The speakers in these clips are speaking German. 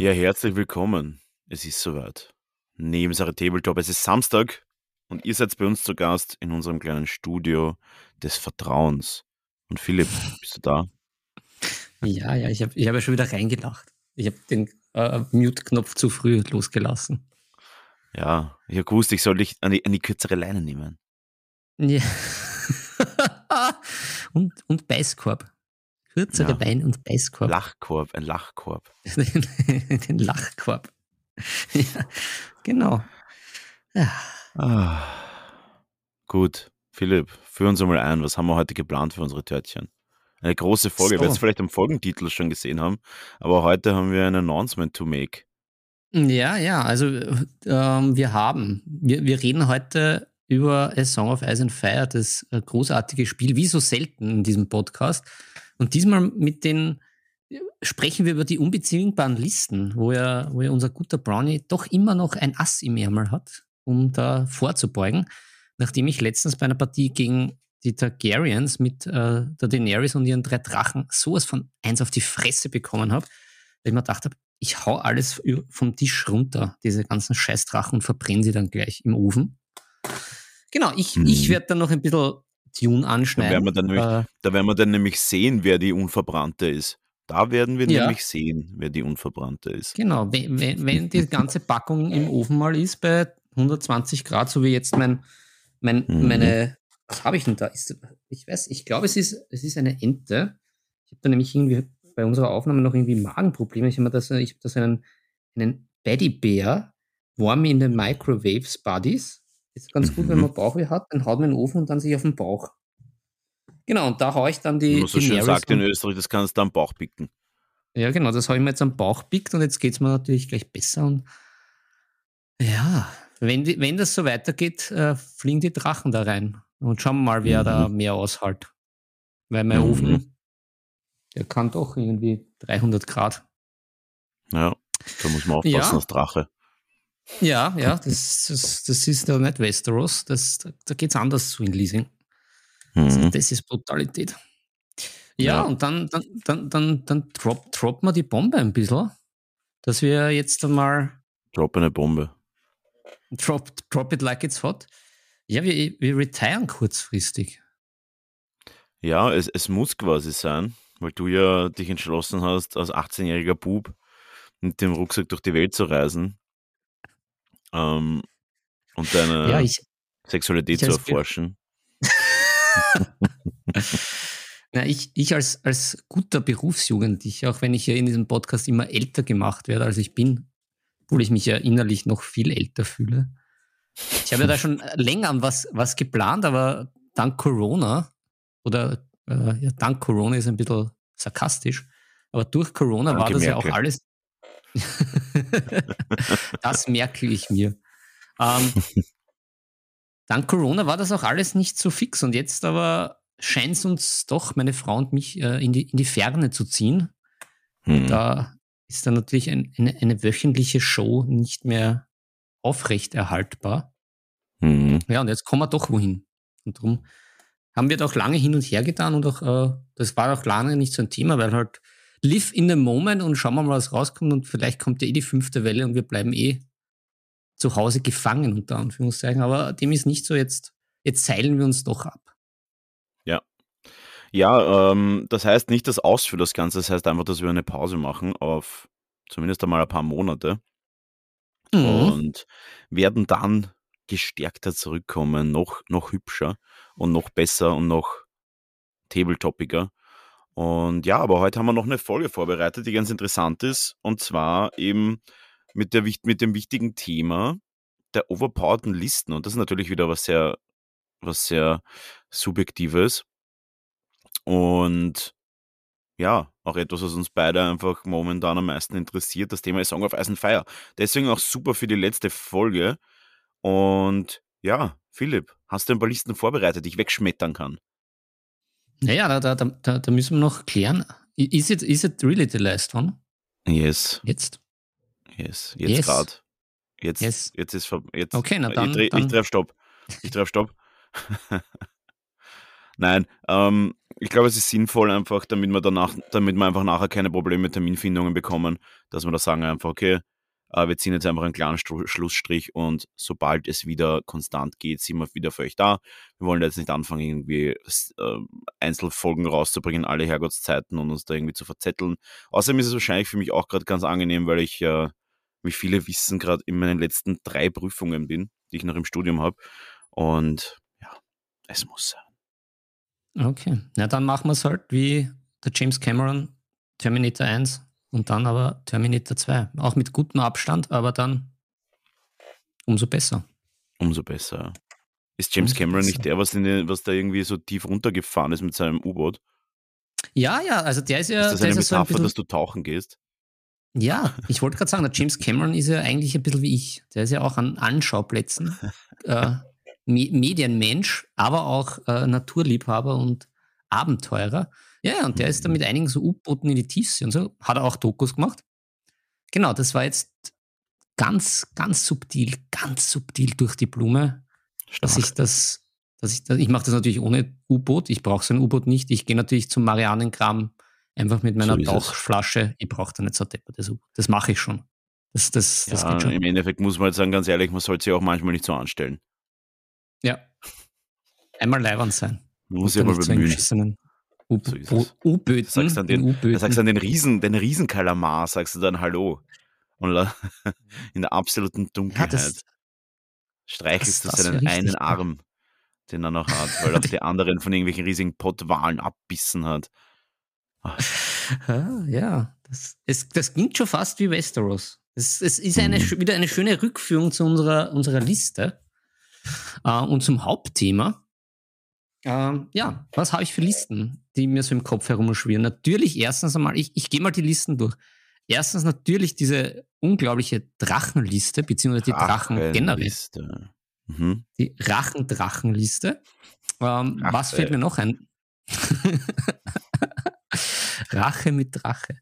Ja, herzlich willkommen. Es ist soweit. Nebensache Tabletop. Es ist Samstag und ihr seid bei uns zu Gast in unserem kleinen Studio des Vertrauens. Und Philipp, bist du da? Ja, ja, ich habe ich hab ja schon wieder reingelacht. Ich habe den äh, Mute-Knopf zu früh losgelassen. Ja, ich habe gewusst, ich soll dich an die, an die kürzere Leine nehmen. Ja. und, und Beißkorb. Kürzere ja. Bein- und Beißkorb. Lachkorb, ein Lachkorb. Den Lachkorb. ja, genau. Ja. Ah. Gut, Philipp, führ uns einmal ein. Was haben wir heute geplant für unsere Törtchen? Eine große Folge. So. Wir es vielleicht am Folgentitel schon gesehen haben, aber heute haben wir ein Announcement to make. Ja, ja, also ähm, wir haben, wir, wir reden heute über A Song of Ice and Fire, das äh, großartige Spiel, wie so selten in diesem Podcast. Und diesmal mit den sprechen wir über die unbezwingbaren Listen, wo ja, wo ja unser guter Brownie doch immer noch ein Ass im Ärmel hat, um da vorzubeugen. Nachdem ich letztens bei einer Partie gegen die Targaryens mit äh, der Daenerys und ihren drei Drachen sowas von eins auf die Fresse bekommen habe, weil ich mir gedacht habe, ich hau alles vom Tisch runter, diese ganzen Scheißdrachen und verbrenne sie dann gleich im Ofen. Genau, ich, hm. ich werde dann noch ein bisschen Tune anschneiden. Da werden, wir dann nämlich, äh, da werden wir dann nämlich sehen, wer die Unverbrannte ist. Da werden wir ja. nämlich sehen, wer die Unverbrannte ist. Genau, wenn, wenn, wenn die ganze Packung im Ofen mal ist bei 120 Grad, so wie jetzt mein, mein mhm. meine, was habe ich denn da? Ist, ich weiß, ich glaube, es ist, es ist eine Ente. Ich habe da nämlich irgendwie bei unserer Aufnahme noch irgendwie Magenprobleme. Ich habe da, so, hab einen, einen Baddy Bear, Warm in the Microwaves Buddies. Ist ganz gut, wenn mhm. man Bauchweh hat, dann haut man in den Ofen und dann sich auf den Bauch. Genau, und da haue ich dann die. Wie man so schön sagt in Österreich, das kannst du am Bauch picken. Ja, genau, das habe ich mir jetzt am Bauch pickt und jetzt geht es mir natürlich gleich besser. Und ja, wenn, die, wenn das so weitergeht, äh, fliegen die Drachen da rein. Und schauen wir mal, wer mhm. da mehr aushält. Weil mein mhm. Ofen, der kann doch irgendwie 300 Grad. Ja, da muss man aufpassen ja. als Drache. Ja, ja, das, das, das ist ja nicht Westeros. Das, da da geht es anders zu in Leasing. Also mhm. das ist Brutalität. Ja, ja, und dann, dann, dann, dann, dann drop, drop man die Bombe ein bisschen, dass wir jetzt einmal. Drop eine Bombe. Drop, drop it like it's hot. Ja, wir, wir retiren kurzfristig. Ja, es, es muss quasi sein, weil du ja dich entschlossen hast, als 18-jähriger Bub mit dem Rucksack durch die Welt zu reisen ähm, und deine ja, ich, Sexualität ich zu erforschen. Na, ich, ich als, als guter Berufsjugendlicher, auch wenn ich ja in diesem Podcast immer älter gemacht werde, als ich bin, obwohl ich mich ja innerlich noch viel älter fühle. Ich habe ja da schon länger was, was geplant, aber dank Corona, oder äh, ja, dank Corona ist ein bisschen sarkastisch, aber durch Corona Danke, war das Merkel. ja auch alles, das merke ich mir. Ähm, dank Corona war das auch alles nicht so fix und jetzt aber scheint es uns doch, meine Frau und mich, äh, in, die, in die Ferne zu ziehen. Hm. Da ist dann natürlich ein, eine, eine, wöchentliche Show nicht mehr aufrechterhaltbar. Hm. Ja, und jetzt kommen wir doch wohin. Und darum haben wir doch lange hin und her getan und auch, äh, das war auch lange nicht so ein Thema, weil halt live in the moment und schauen wir mal, was rauskommt und vielleicht kommt ja eh die fünfte Welle und wir bleiben eh zu Hause gefangen, unter Anführungszeichen. Aber dem ist nicht so, jetzt, jetzt seilen wir uns doch ab. Ja. Ja, ähm, das heißt nicht das Aus für das Ganze, das heißt einfach, dass wir eine Pause machen auf zumindest einmal ein paar Monate mhm. und werden dann gestärkter zurückkommen, noch, noch hübscher und noch besser und noch tabletopiger. Und ja, aber heute haben wir noch eine Folge vorbereitet, die ganz interessant ist. Und zwar eben mit, der, mit dem wichtigen Thema der overpowerten Listen. Und das ist natürlich wieder was sehr, was sehr Subjektives. Und ja, auch etwas, was uns beide einfach momentan am meisten interessiert. Das Thema ist Song of Ice and Fire. Deswegen auch super für die letzte Folge. Und ja, Philipp, hast du ein paar Listen vorbereitet, die ich wegschmettern kann? Naja, da, da, da, da müssen wir noch klären. Is it, is it really the last one? Yes. Jetzt? Yes. Jetzt Yes. gerade. Jetzt, Yes. jetzt ist jetzt. Okay, na dann- ich, dreh, dann- ich treffe Stopp. Ich treffe Stopp. Nein, ähm, ich glaube, es ist sinnvoll einfach, damit wir danach, damit wir einfach nachher keine Probleme mit Terminfindungen bekommen, dass wir da sagen einfach, okay, wir ziehen jetzt einfach einen klaren Schlussstrich und sobald es wieder konstant geht, sind wir wieder für euch da. Wir wollen jetzt nicht anfangen, irgendwie s- äh, Einzelfolgen rauszubringen, alle Herrgottszeiten und uns da irgendwie zu verzetteln. Außerdem ist es wahrscheinlich für mich auch gerade ganz angenehm, weil ich, äh, wie viele wissen, gerade in meinen letzten drei Prüfungen bin, die ich noch im Studium habe. Und ja, es muss sein. Okay. Na, dann machen wir es halt wie der James Cameron, Terminator 1 und dann aber Terminator 2. Auch mit gutem Abstand, aber dann umso besser. Umso besser. ja. Ist James Umso Cameron besser. nicht der, was, in den, was da irgendwie so tief runtergefahren ist mit seinem U-Boot? Ja, ja, also der ist ja, ist das eine ist ja so ein Metapher, dass du tauchen gehst? Ja, ich wollte gerade sagen, der James Cameron ist ja eigentlich ein bisschen wie ich. Der ist ja auch an Anschauplätzen. äh, Me Medienmensch, aber auch äh, Naturliebhaber und Abenteurer. Ja, und der ist dann mit einigen so U-Booten in die Tiefsee und so. Hat er auch Dokus gemacht. Genau, das war jetzt ganz, ganz subtil, ganz subtil durch die Blume, dass Stark. ich das, dass ich das, ich mache das natürlich ohne U-Boot. Ich brauche so ein U-Boot nicht. Ich gehe natürlich zum Marianenkram einfach mit meiner So. Tauchflasche. Ich brauche da nicht so deppertes U-Boot. Das mache ich schon. Das, das, das ja, geht schon. Im Endeffekt muss man jetzt sagen, ganz ehrlich, man sollte sich auch manchmal nicht so anstellen. Ja. Einmal leibend sein. Man muss sich einen bemühen. So. U-Böten. Da sagst du an den-. Da sagst du an den Riesen, den Riesenkalamar, sagst du dann Hallo. Und in der absoluten ja, Dunkelheit das, streichelst das- du seinen einen. Arm, den er noch hat, weil er die anderen von irgendwelchen riesigen Pottwalen abbissen hat. Ah, ja, das, es, das klingt schon fast wie Westeros. Es, es ist eine, Mhm. wieder eine schöne Rückführung zu unserer, unserer Liste äh, und zum Hauptthema. Ähm, ja, was habe ich für Listen, die mir so im Kopf herumschwirren? Natürlich, erstens einmal, ich, ich gehe mal die Listen durch. Erstens natürlich diese unglaubliche Drachenliste, beziehungsweise die Drachen generell. Mhm. Die Rachendrachenliste. Ähm, was fällt mir noch ein? Rache mit Drache.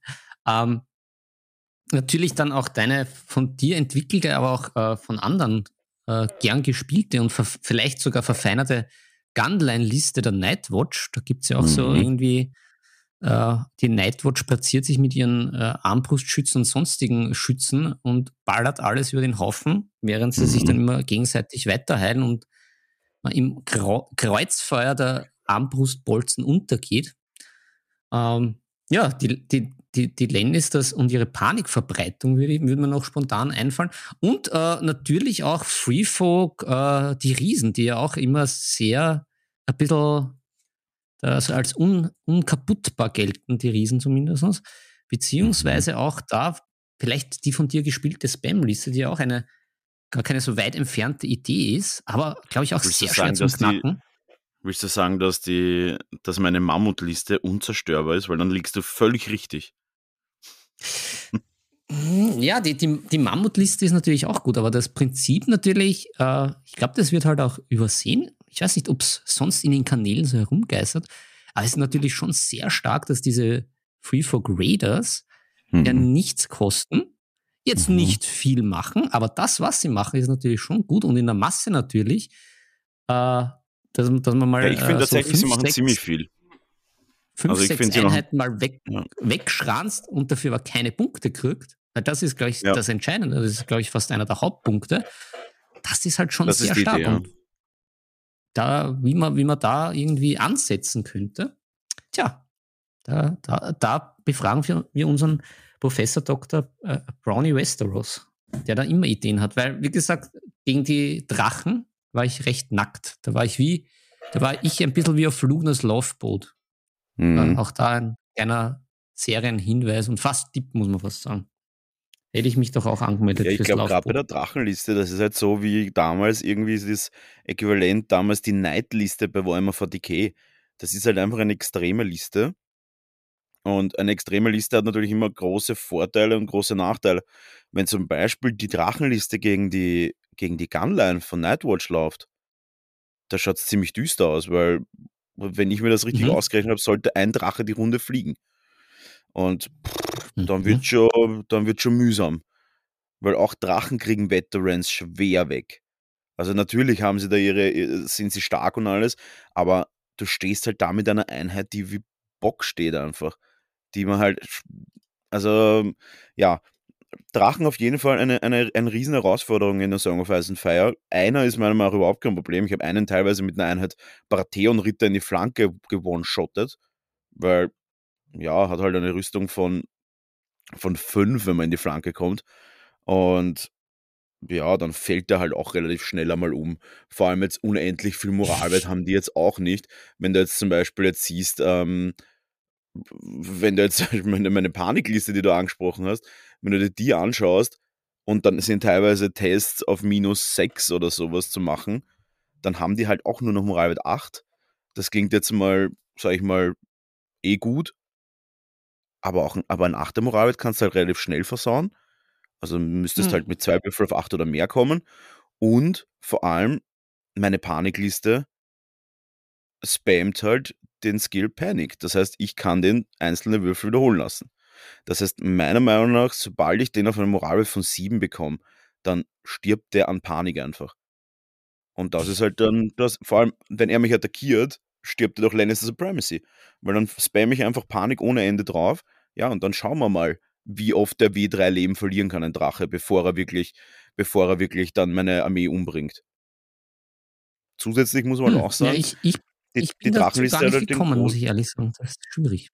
Ähm, natürlich dann auch deine von dir entwickelte, aber auch äh, von anderen äh, gern gespielte und vielleicht sogar verfeinerte Gunline-Liste der Nightwatch. Da gibt es ja auch so Mhm. irgendwie, äh, die Nightwatch platziert sich mit ihren äh, Armbrustschützen und sonstigen Schützen und ballert alles über den Haufen, während sie sich Mhm. dann immer gegenseitig weiterheilen und äh, im Grau Kreuzfeuer der Armbrustbolzen untergeht. Ähm, ja, die, die, die, die Lannisters und ihre Panikverbreitung würde, würde mir noch spontan einfallen. Und äh, natürlich auch Freefolk, äh, die Riesen, die ja auch immer sehr ein bisschen also als un, unkaputtbar gelten, die Riesen zumindest. Beziehungsweise auch da vielleicht die von dir gespielte Spam-Liste, die ja auch eine gar keine so weit entfernte Idee ist, aber glaube ich auch Willst sehr schwer sagen, dass die- Knacken. Willst du sagen, dass, die, dass meine Mammutliste unzerstörbar ist? Weil dann liegst du völlig richtig. Mm, Ja, die, die, die Mammutliste ist natürlich auch gut, aber das Prinzip natürlich, äh, ich glaube, das wird halt auch übersehen. Ich weiß nicht, ob es sonst in den Kanälen so herumgeistert, aber es ist natürlich schon sehr stark, dass diese Freefolk Raiders ja Mhm. nichts kosten, jetzt Mhm. nicht viel machen, aber das, was sie machen, ist natürlich schon gut und in der Masse natürlich, äh, dass, dass man mal Ja, ich finde äh, tatsächlich, so sie fünf, machen sechs, ziemlich viel. fünf, also ich sechs sie Einheiten mal weg, Ja. wegschranzt und dafür aber keine Punkte kriegt, weil das ist, glaube ich, Ja. das Entscheidende. Das ist, glaube ich, fast einer der Hauptpunkte. Das ist halt schon Das sehr stark. Idee, ja. Und da, wie man, wie man da irgendwie ansetzen könnte, tja, da, da, da befragen wir, wir unseren Professor Dr. äh, Brownie Westeros, der da immer Ideen hat. Weil, wie gesagt, gegen die Drachen war ich recht nackt. Da war ich wie, da war ich ein bisschen wie auf Lugners Loveboat. Mhm. Auch da ein kleiner Serienhinweis und fast Tipp, muss man fast sagen. Hätte ich mich doch auch angemeldet Ja, ich glaube, gerade bei der Drachenliste, das ist halt so wie damals irgendwie ist das Äquivalent damals die Nightliste bei Warhammer 40k. Das ist halt einfach eine extreme Liste. Und eine extreme Liste hat natürlich immer große Vorteile und große Nachteile. Wenn zum Beispiel die Drachenliste gegen die, gegen die Gunline von Nightwatch läuft, da schaut es ziemlich düster aus, weil, wenn ich mir das richtig Mhm. ausgerechnet habe, sollte ein Drache die Runde fliegen. Und pff, dann Mhm. wird schon, dann wird schon mühsam. Weil auch Drachen kriegen Veterans schwer weg. Also natürlich haben sie da ihre, äh, sind sie stark und alles, aber du stehst halt da mit einer Einheit, die wie Bock steht einfach. Die man halt, also ja, Drachen auf jeden Fall eine, eine, eine riesen Herausforderung in der Song of Ice and Fire. Einer ist meiner Meinung nach überhaupt kein Problem. Ich habe einen teilweise mit einer Einheit Baratheon-Ritter in die Flanke gewone-shottet, weil, ja, hat halt eine Rüstung von, von fünf, wenn man in die Flanke kommt. Und ja, dann fällt der halt auch relativ schnell einmal um. Vor allem jetzt unendlich viel Moralwert haben die jetzt auch nicht. Wenn du jetzt zum Beispiel jetzt siehst, ähm, wenn du jetzt meine, meine Panikliste, die du angesprochen hast, wenn du dir die anschaust und dann sind teilweise Tests auf minus 6 oder sowas zu machen, dann haben die halt auch nur noch Moralwert 8. Das klingt jetzt mal, sag ich mal, eh gut. Aber auch ein, aber ein 8er Moralwert kannst du halt relativ schnell versauen. Also müsstest Hm. halt mit zwei Würfel auf 8 oder mehr kommen. Und vor allem, meine Panikliste spammt halt den Skill Panic. Das heißt, ich kann den einzelne Würfel wiederholen lassen. Das heißt, meiner Meinung nach, sobald ich den auf einen Moralwert von 7 bekomme, dann stirbt der an Panik einfach. Und das ist halt dann, das, vor allem, wenn er mich attackiert, stirbt er durch Lannister Supremacy. Weil dann spamme ich einfach Panik ohne Ende drauf. Ja, und dann schauen wir mal, wie oft der W3 Leben verlieren kann, ein Drache, bevor er wirklich, bevor er wirklich dann meine Armee umbringt. Zusätzlich muss man Hm, auch sagen, ja, ich, ich, die, ich die bin Drachenliste gar nicht halt gekommen, muss ich ehrlich sagen. Das ist schwierig.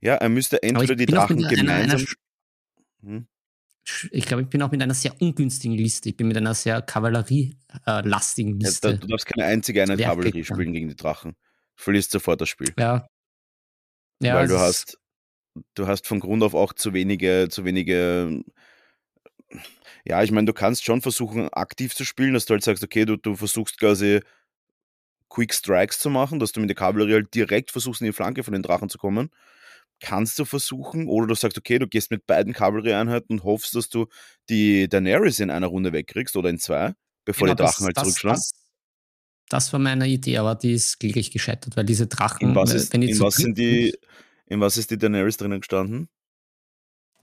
Ja, er müsste entweder die Drachen mit einer, einer, gemeinsam. Hm? Ich glaube, ich bin auch mit einer sehr ungünstigen Liste. Ich bin mit einer sehr kavallerielastigen Ja, Liste. da, du darfst keine einzige Einheit Kavallerie spielen gegen die Drachen. Du verlierst sofort das Spiel. Ja. Ja, weil du hast, du hast von Grund auf auch zu wenige, zu wenige. Ja, ich meine, du kannst schon versuchen, aktiv zu spielen, dass du halt sagst, okay, du, du versuchst quasi Quick Strikes zu machen, dass du mit der Kavallerie halt direkt versuchst, in die Flanke von den Drachen zu kommen. Kannst du versuchen, oder du sagst, okay, du gehst mit beiden Kavallerieeinheiten und hoffst, dass du die Daenerys in einer Runde wegkriegst oder in zwei, bevor Genau, die Drachen das, halt das, zurückschlagen. das, das war meine Idee, aber die ist kläglich gescheitert, weil diese Drachen, In was, äh, ist, wenn die in was sind die, in was ist die Daenerys drinnen gestanden?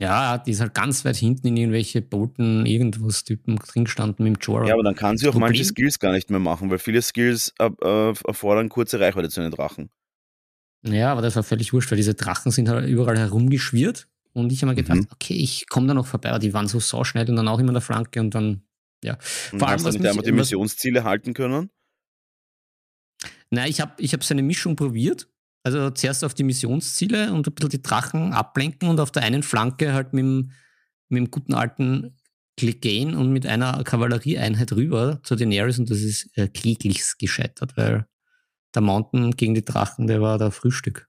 Ja, die ist halt ganz weit hinten in irgendwelche Bolton, irgendwas Typen drin gestanden mit dem Jorah. Ja, aber dann kann sie auch manche Problem- Skills gar nicht mehr machen, weil viele Skills äh, äh, erfordern kurze Reichweite zu den Drachen. Ja, aber das war völlig wurscht, weil diese Drachen sind halt überall herumgeschwirrt und ich habe mir gedacht, Mhm. okay, ich komme da noch vorbei, aber die waren so sauschnell und dann auch immer in der Flanke und dann, ja. Und Vor allem, hast du mich- einfach die Missionsziele halten können? Nein, ich habe ich hab so eine Mischung probiert. Also zuerst auf die Missionsziele und ein bisschen die Drachen ablenken und auf der einen Flanke halt mit dem, mit dem guten alten Clegane und mit einer Kavallerieeinheit rüber zu Daenerys und das ist äh, kläglich gescheitert, weil der Mountain gegen die Drachen, der war da Frühstück.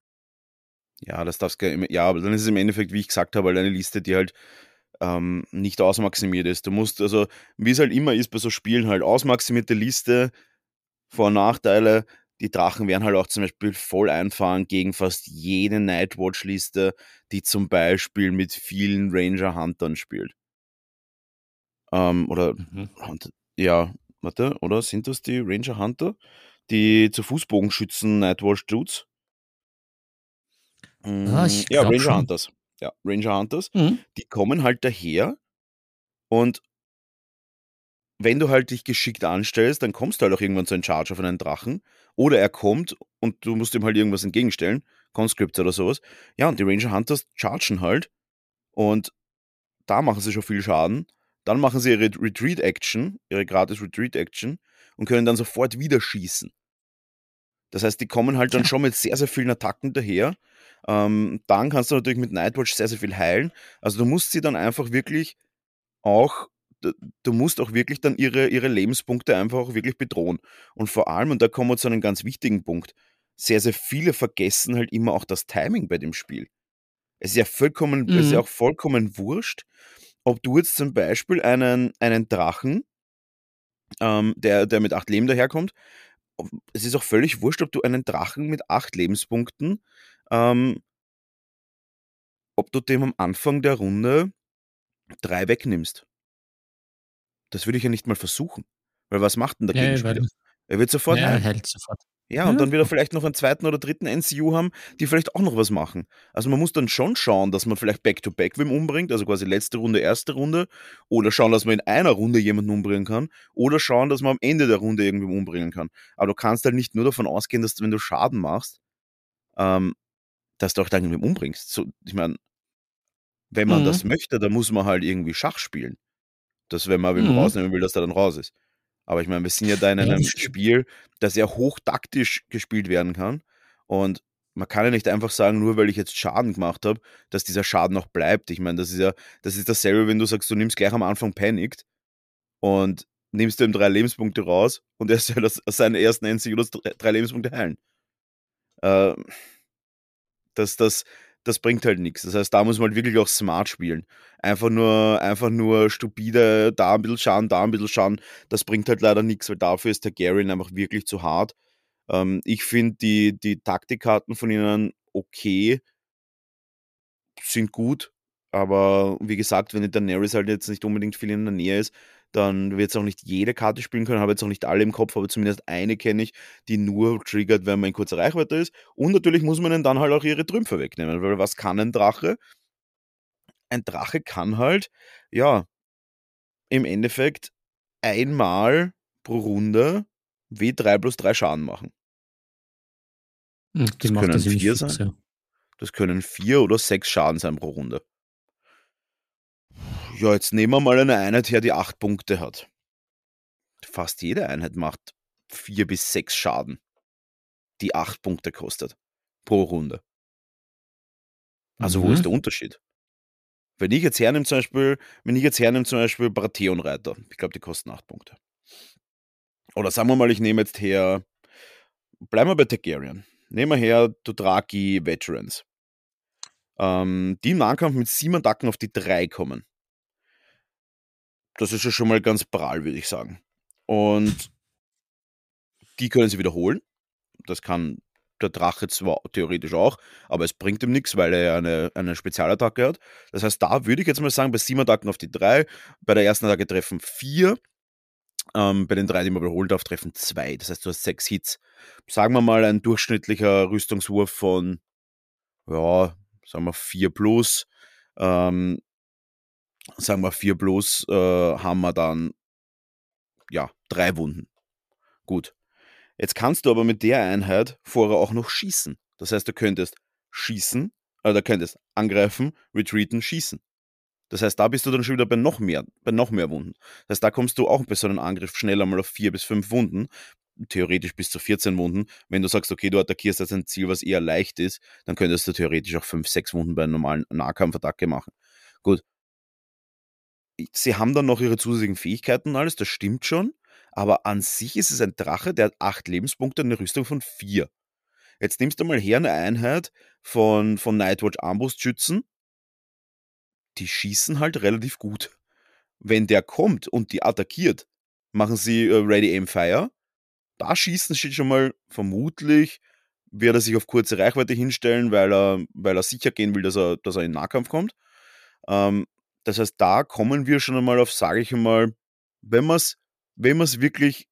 Ja, das darfst du. Ja, aber dann ist es im Endeffekt, wie ich gesagt habe, halt eine Liste, die halt ähm, nicht ausmaximiert ist. Du musst, also, wie es halt immer ist bei so Spielen, halt ausmaximierte Liste, Vor- und Nachteile. Die Drachen werden halt auch zum Beispiel voll einfahren gegen fast jede Nightwatch-Liste, die zum Beispiel mit vielen Ranger-Huntern spielt. Ähm, oder Mhm. Hunter, ja, warte, oder sind das die Ranger Hunter? Die zu Fußbogenschützen Nightwatch Dudes? Ah, ich ja, Ranger schon. Hunters. Ja, Ranger Hunters. Mhm. Die kommen halt daher und wenn du halt dich geschickt anstellst, dann kommst du halt auch irgendwann zu einem Charger von einem Drachen. Oder er kommt und du musst ihm halt irgendwas entgegenstellen, Conscripts oder sowas. Ja, und die Ranger Hunters chargen halt und da machen sie schon viel Schaden. Dann machen sie ihre Retreat-Action, ihre gratis Retreat-Action und können dann sofort wieder schießen. Das heißt, die kommen halt dann schon mit sehr, sehr vielen Attacken daher. Ähm, dann kannst du natürlich mit Nightwatch sehr, sehr viel heilen. Also du musst sie dann einfach wirklich auch, du musst auch wirklich dann ihre, ihre Lebenspunkte einfach auch wirklich bedrohen. Und vor allem, und da kommen wir zu einem ganz wichtigen Punkt, sehr, sehr viele vergessen halt immer auch das Timing bei dem Spiel. Es ist ja vollkommen, es ist ja Mhm. auch vollkommen wurscht, ob du jetzt zum Beispiel einen, einen Drachen, ähm, der, der mit acht Leben daherkommt, es ist auch völlig wurscht, ob du einen Drachen mit acht Lebenspunkten ähm, ob du dem am Anfang der Runde drei wegnimmst. Das würde ich ja nicht mal versuchen. Weil was macht denn der Ja, Gegenspieler? Er wird sofort Ja, er hält sofort. Ja, und Ja. dann wird er vielleicht noch einen zweiten oder dritten NCU haben, die vielleicht auch noch was machen. Also man muss dann schon schauen, dass man vielleicht Back-to-Back wem umbringt, also quasi letzte Runde, erste Runde, oder schauen, dass man in einer Runde jemanden umbringen kann, oder schauen, dass man am Ende der Runde irgendwen umbringen kann. Aber du kannst halt nicht nur davon ausgehen, dass wenn du Schaden machst, ähm, dass du auch dann irgendwen umbringst. So, ich meine, wenn man Mhm. das möchte, dann muss man halt irgendwie Schach spielen. Dass, wenn man Mhm. rausnehmen will, dass der dann raus ist. Aber ich meine, wir sind ja da in Ja, einem. Spiel, das sehr hochtaktisch gespielt werden kann. Und man kann ja nicht einfach sagen, nur weil ich jetzt Schaden gemacht habe, dass dieser Schaden noch bleibt. Ich meine, das ist ja, das ist dasselbe, wenn du sagst, du nimmst gleich am Anfang Panicked und nimmst ihm drei Lebenspunkte raus und er soll aus seinen ersten NC oder drei Lebenspunkte heilen. Äh, das, das, das bringt halt nichts. Das heißt, da muss man halt wirklich auch smart spielen. Einfach nur, einfach nur stupide, da ein bisschen Schaden, da ein bisschen Schaden, das bringt halt leider nichts, weil dafür ist Targaryen einfach wirklich zu hart. Ähm, ich finde die, die Taktikkarten von ihnen okay, sind gut, aber wie gesagt, wenn die Daenerys halt jetzt nicht unbedingt viel in der Nähe ist, dann wird es auch nicht jede Karte spielen können, habe jetzt auch nicht alle im Kopf, aber zumindest eine kenne ich, die nur triggert, wenn man in kurzer Reichweite ist. Und natürlich muss man ihnen dann halt auch ihre Trümpfe wegnehmen, weil was kann ein Drache? Ein Drache kann halt, ja, im Endeffekt einmal pro Runde W3 plus 3 Schaden machen. Hm, Das macht können das ziemlich vier sein. ja. Das können vier oder sechs Schaden sein pro Runde. Ja, jetzt nehmen wir mal eine Einheit her, die acht Punkte hat. Fast jede Einheit macht vier bis sechs Schaden, die acht Punkte kostet pro Runde. Also wo Mhm. ist der Unterschied? Wenn ich jetzt hernehme zum Beispiel, wenn ich jetzt hernehme zum Beispiel Baratheon-Reiter, ich glaube, die kosten acht Punkte. Oder sagen wir mal, ich nehme jetzt her, bleiben wir bei Targaryen. Nehmen wir her Dothraki Veterans. Ähm, die im Nahkampf mit sieben Attacken auf die drei kommen. Das ist ja schon mal ganz prall, würde ich sagen. Und die können sie wiederholen. Das kann der Drache zwar theoretisch auch, aber es bringt ihm nichts, weil er ja eine, eine Spezialattacke hat. Das heißt, da würde ich jetzt mal sagen, bei sieben Attacken auf die drei, bei der ersten Attacke treffen vier, ähm, bei den drei, die man wiederholen darf, treffen zwei. Das heißt, du hast sechs Hits. Sagen wir mal, ein durchschnittlicher Rüstungswurf von, ja, sagen wir vier plus. Ähm, sagen wir vier plus, äh, haben wir dann, ja, drei Wunden. Gut. Jetzt kannst du aber mit der Einheit vorher auch noch schießen. Das heißt, du könntest schießen, oder du könntest angreifen, retreaten, schießen. Das heißt, da bist du dann schon wieder bei noch mehr, bei noch mehr Wunden. Das heißt, da kommst du auch bei so einem Angriff schneller mal auf vier bis fünf Wunden. Theoretisch bis zu 14 Wunden. Wenn du sagst, okay, du attackierst jetzt ein Ziel, was eher leicht ist, dann könntest du theoretisch auch fünf, sechs Wunden bei einer normalen Nahkampfattacke machen. Gut. Sie haben dann noch ihre zusätzlichen Fähigkeiten und alles, das stimmt schon. Aber an sich ist es ein Drache, der hat acht Lebenspunkte und eine Rüstung von vier. Jetzt nimmst du mal her eine Einheit von, von Nightwatch Armbrustschützen. Die schießen halt relativ gut. Wenn der kommt und die attackiert, machen sie äh, Ready Aim Fire. Da schießen sie schon mal vermutlich, wird er sich auf kurze Reichweite hinstellen, weil er, weil er sicher gehen will, dass er, dass er in Nahkampf kommt. Ähm, das heißt, da kommen wir schon einmal auf, sage ich einmal, wenn man es wenn man es wirklich,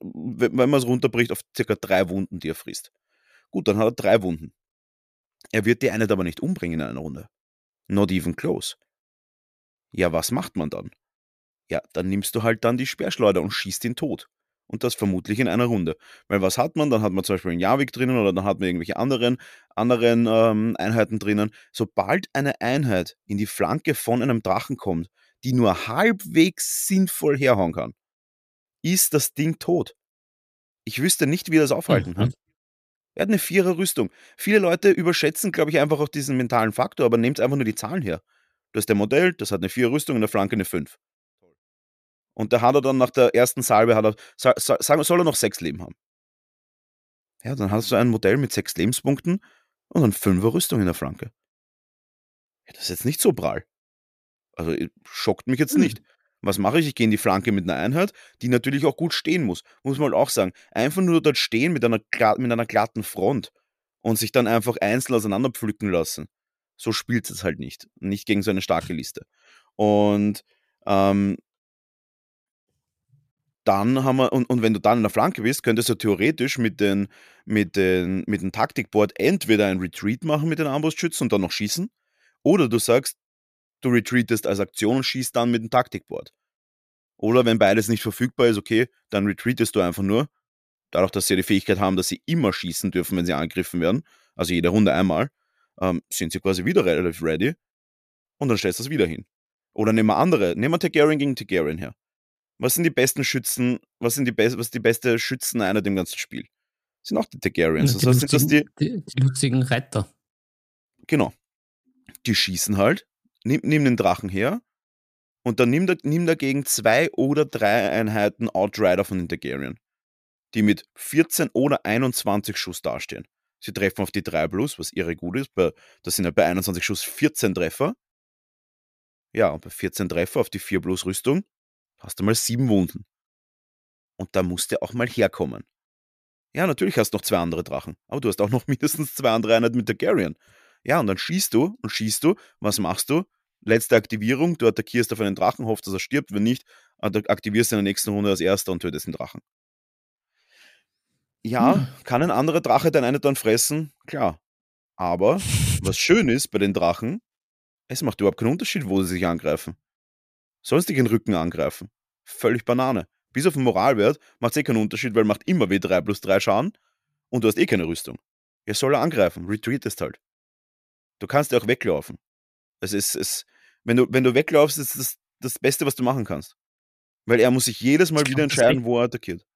wenn man es runterbricht auf circa drei Wunden, die er frisst. Gut, dann hat er drei Wunden. Er wird die eine aber nicht umbringen in einer Runde. Not even close. Ja, was macht man dann? Ja, dann nimmst du halt dann die Speerschleuder und schießt ihn tot. Und das vermutlich in einer Runde. Weil was hat man? Dann hat man zum Beispiel einen Javik drinnen oder dann hat man irgendwelche anderen, anderen ähm, Einheiten drinnen. Sobald eine Einheit in die Flanke von einem Drachen kommt, die nur halbwegs sinnvoll herhauen kann, ist das Ding tot. Ich wüsste nicht, wie er das aufhalten Mhm. kann. Er hat eine Vierer-Rüstung. Viele Leute überschätzen, glaube ich, einfach auch diesen mentalen Faktor, aber nehmt einfach nur die Zahlen her. Du hast der Modell, das hat eine Vierer-Rüstung und der Flanke eine 5. Und da hat er dann nach der ersten Salbe, hat er, sa- sa- sagen, soll er noch sechs Leben haben. Ja, dann hast du ein Modell mit sechs Lebenspunkten und eine Fünfer-Rüstung in der Flanke. Ja, das ist jetzt nicht so prall. Also äh, schockt mich jetzt Hm. nicht. Was mache ich? Ich gehe in die Flanke mit einer Einheit, die natürlich auch gut stehen muss. Muss man halt auch sagen. Einfach nur dort stehen mit einer, mit einer glatten Front und sich dann einfach einzeln auseinanderpflücken lassen. So spielt es halt nicht. Nicht gegen so eine starke Liste. Und ähm, dann haben wir, und, und wenn du dann in der Flanke bist, könntest du theoretisch mit, den, mit, den, mit dem Taktikboard entweder ein Retreat machen mit den Armbrustschützen und dann noch schießen, oder du sagst, du retreatest als Aktion und schießt dann mit dem Taktikboard. Oder wenn beides nicht verfügbar ist, okay, dann retreatest du einfach nur. Dadurch, dass sie die Fähigkeit haben, dass sie immer schießen dürfen, wenn sie angegriffen werden, also jede Runde einmal, ähm, sind sie quasi wieder relativ ready. Und dann stellst du es wieder hin. Oder nehmen wir andere, nehmen wir Targaryen gegen Targaryen her. Was sind die besten Schützen, was sind die, Be was ist die beste Schützeneinheit im ganzen Spiel? Das sind auch die Targaryens. Die, Das heißt, dass die, die, die lustigen Reiter. genau, die schießen halt, nimm, nimm den Drachen her und dann nimm, da, nimm dagegen zwei oder drei Einheiten Outrider von den Targaryen, die mit 14 oder 21 Schuss dastehen. Sie treffen auf die 3 plus, was irre gut ist. Bei, das sind ja bei 21 Schuss 14 Treffer. Ja, und bei 14 Treffer auf die 4 plus Rüstung hast du mal 7 Wunden. Und da musst du auch mal herkommen. Ja, natürlich hast du noch zwei andere Drachen, aber du hast auch noch mindestens zwei andere Einheiten mit Targaryen. Ja, und dann schießt du und schießt du. Was machst du? Letzte Aktivierung, du attackierst auf einen Drachen, hoffst, dass er stirbt. Wenn nicht, aktivierst du in der nächsten Runde als erster und tötest den Drachen. Ja, Hm. kann ein anderer Drache deine Einheit dann fressen? Klar. Aber was schön ist bei den Drachen, es macht überhaupt keinen Unterschied, wo sie sich angreifen. Sollen sie dich in den Rücken angreifen? Völlig Banane. Bis auf den Moralwert macht es eh keinen Unterschied, weil macht immer W3 plus 3 Schaden und du hast eh keine Rüstung. Er soll er angreifen, retreatest halt. Du kannst ja auch weglaufen. Es ist, es, wenn, du, wenn du weglaufst, ist das das Beste, was du machen kannst. Weil er muss sich jedes Mal wieder entscheiden, wo er attackiert.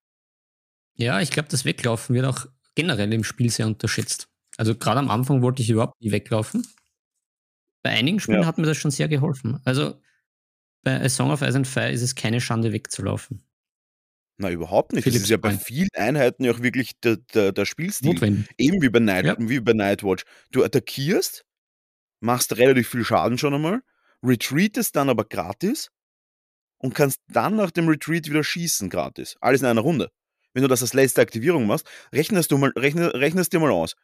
Ja, ich glaube, das Weglaufen wird auch generell im Spiel sehr unterschätzt. Also gerade am Anfang wollte ich überhaupt nie weglaufen. Bei einigen Spielen Ja. hat mir das schon sehr geholfen. Also bei A Song of Ice and Fire ist es keine Schande wegzulaufen. Na, überhaupt nicht. Philipp das ist ja bei vielen Einheiten ja auch wirklich der, der, der Spielstil. Notwendig. Eben wie bei, Night, Ja. wie bei Nightwatch. Du attackierst, machst relativ viel Schaden schon einmal, retreatest dann aber gratis und kannst dann nach dem Retreat wieder schießen gratis. Alles in einer Runde. Wenn du das als letzte Aktivierung machst, rechnest du mal, rechne, rechnest dir mal aus.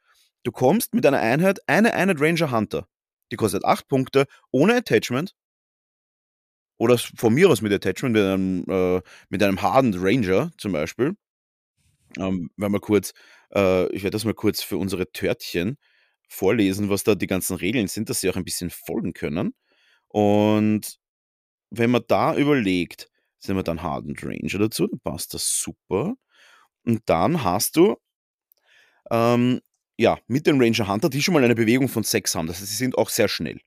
Du kommst mit einer Einheit, eine Einheit Ranger Hunter. Die kostet 8 Punkte ohne Attachment. Oder von mir aus mit Attachment, mit einem, äh, mit einem Hardened Ranger zum Beispiel. Ähm, wenn wir kurz, äh, ich werde das mal kurz für unsere Törtchen vorlesen, was da die ganzen Regeln sind, dass sie auch ein bisschen folgen können. Und wenn man da überlegt, sind wir dann Hardened Ranger dazu, dann passt das super. Und dann hast du, ähm, ja, mit den Ranger Hunter, die schon mal eine Bewegung von 6 haben, das heißt, sie sind auch sehr schnell.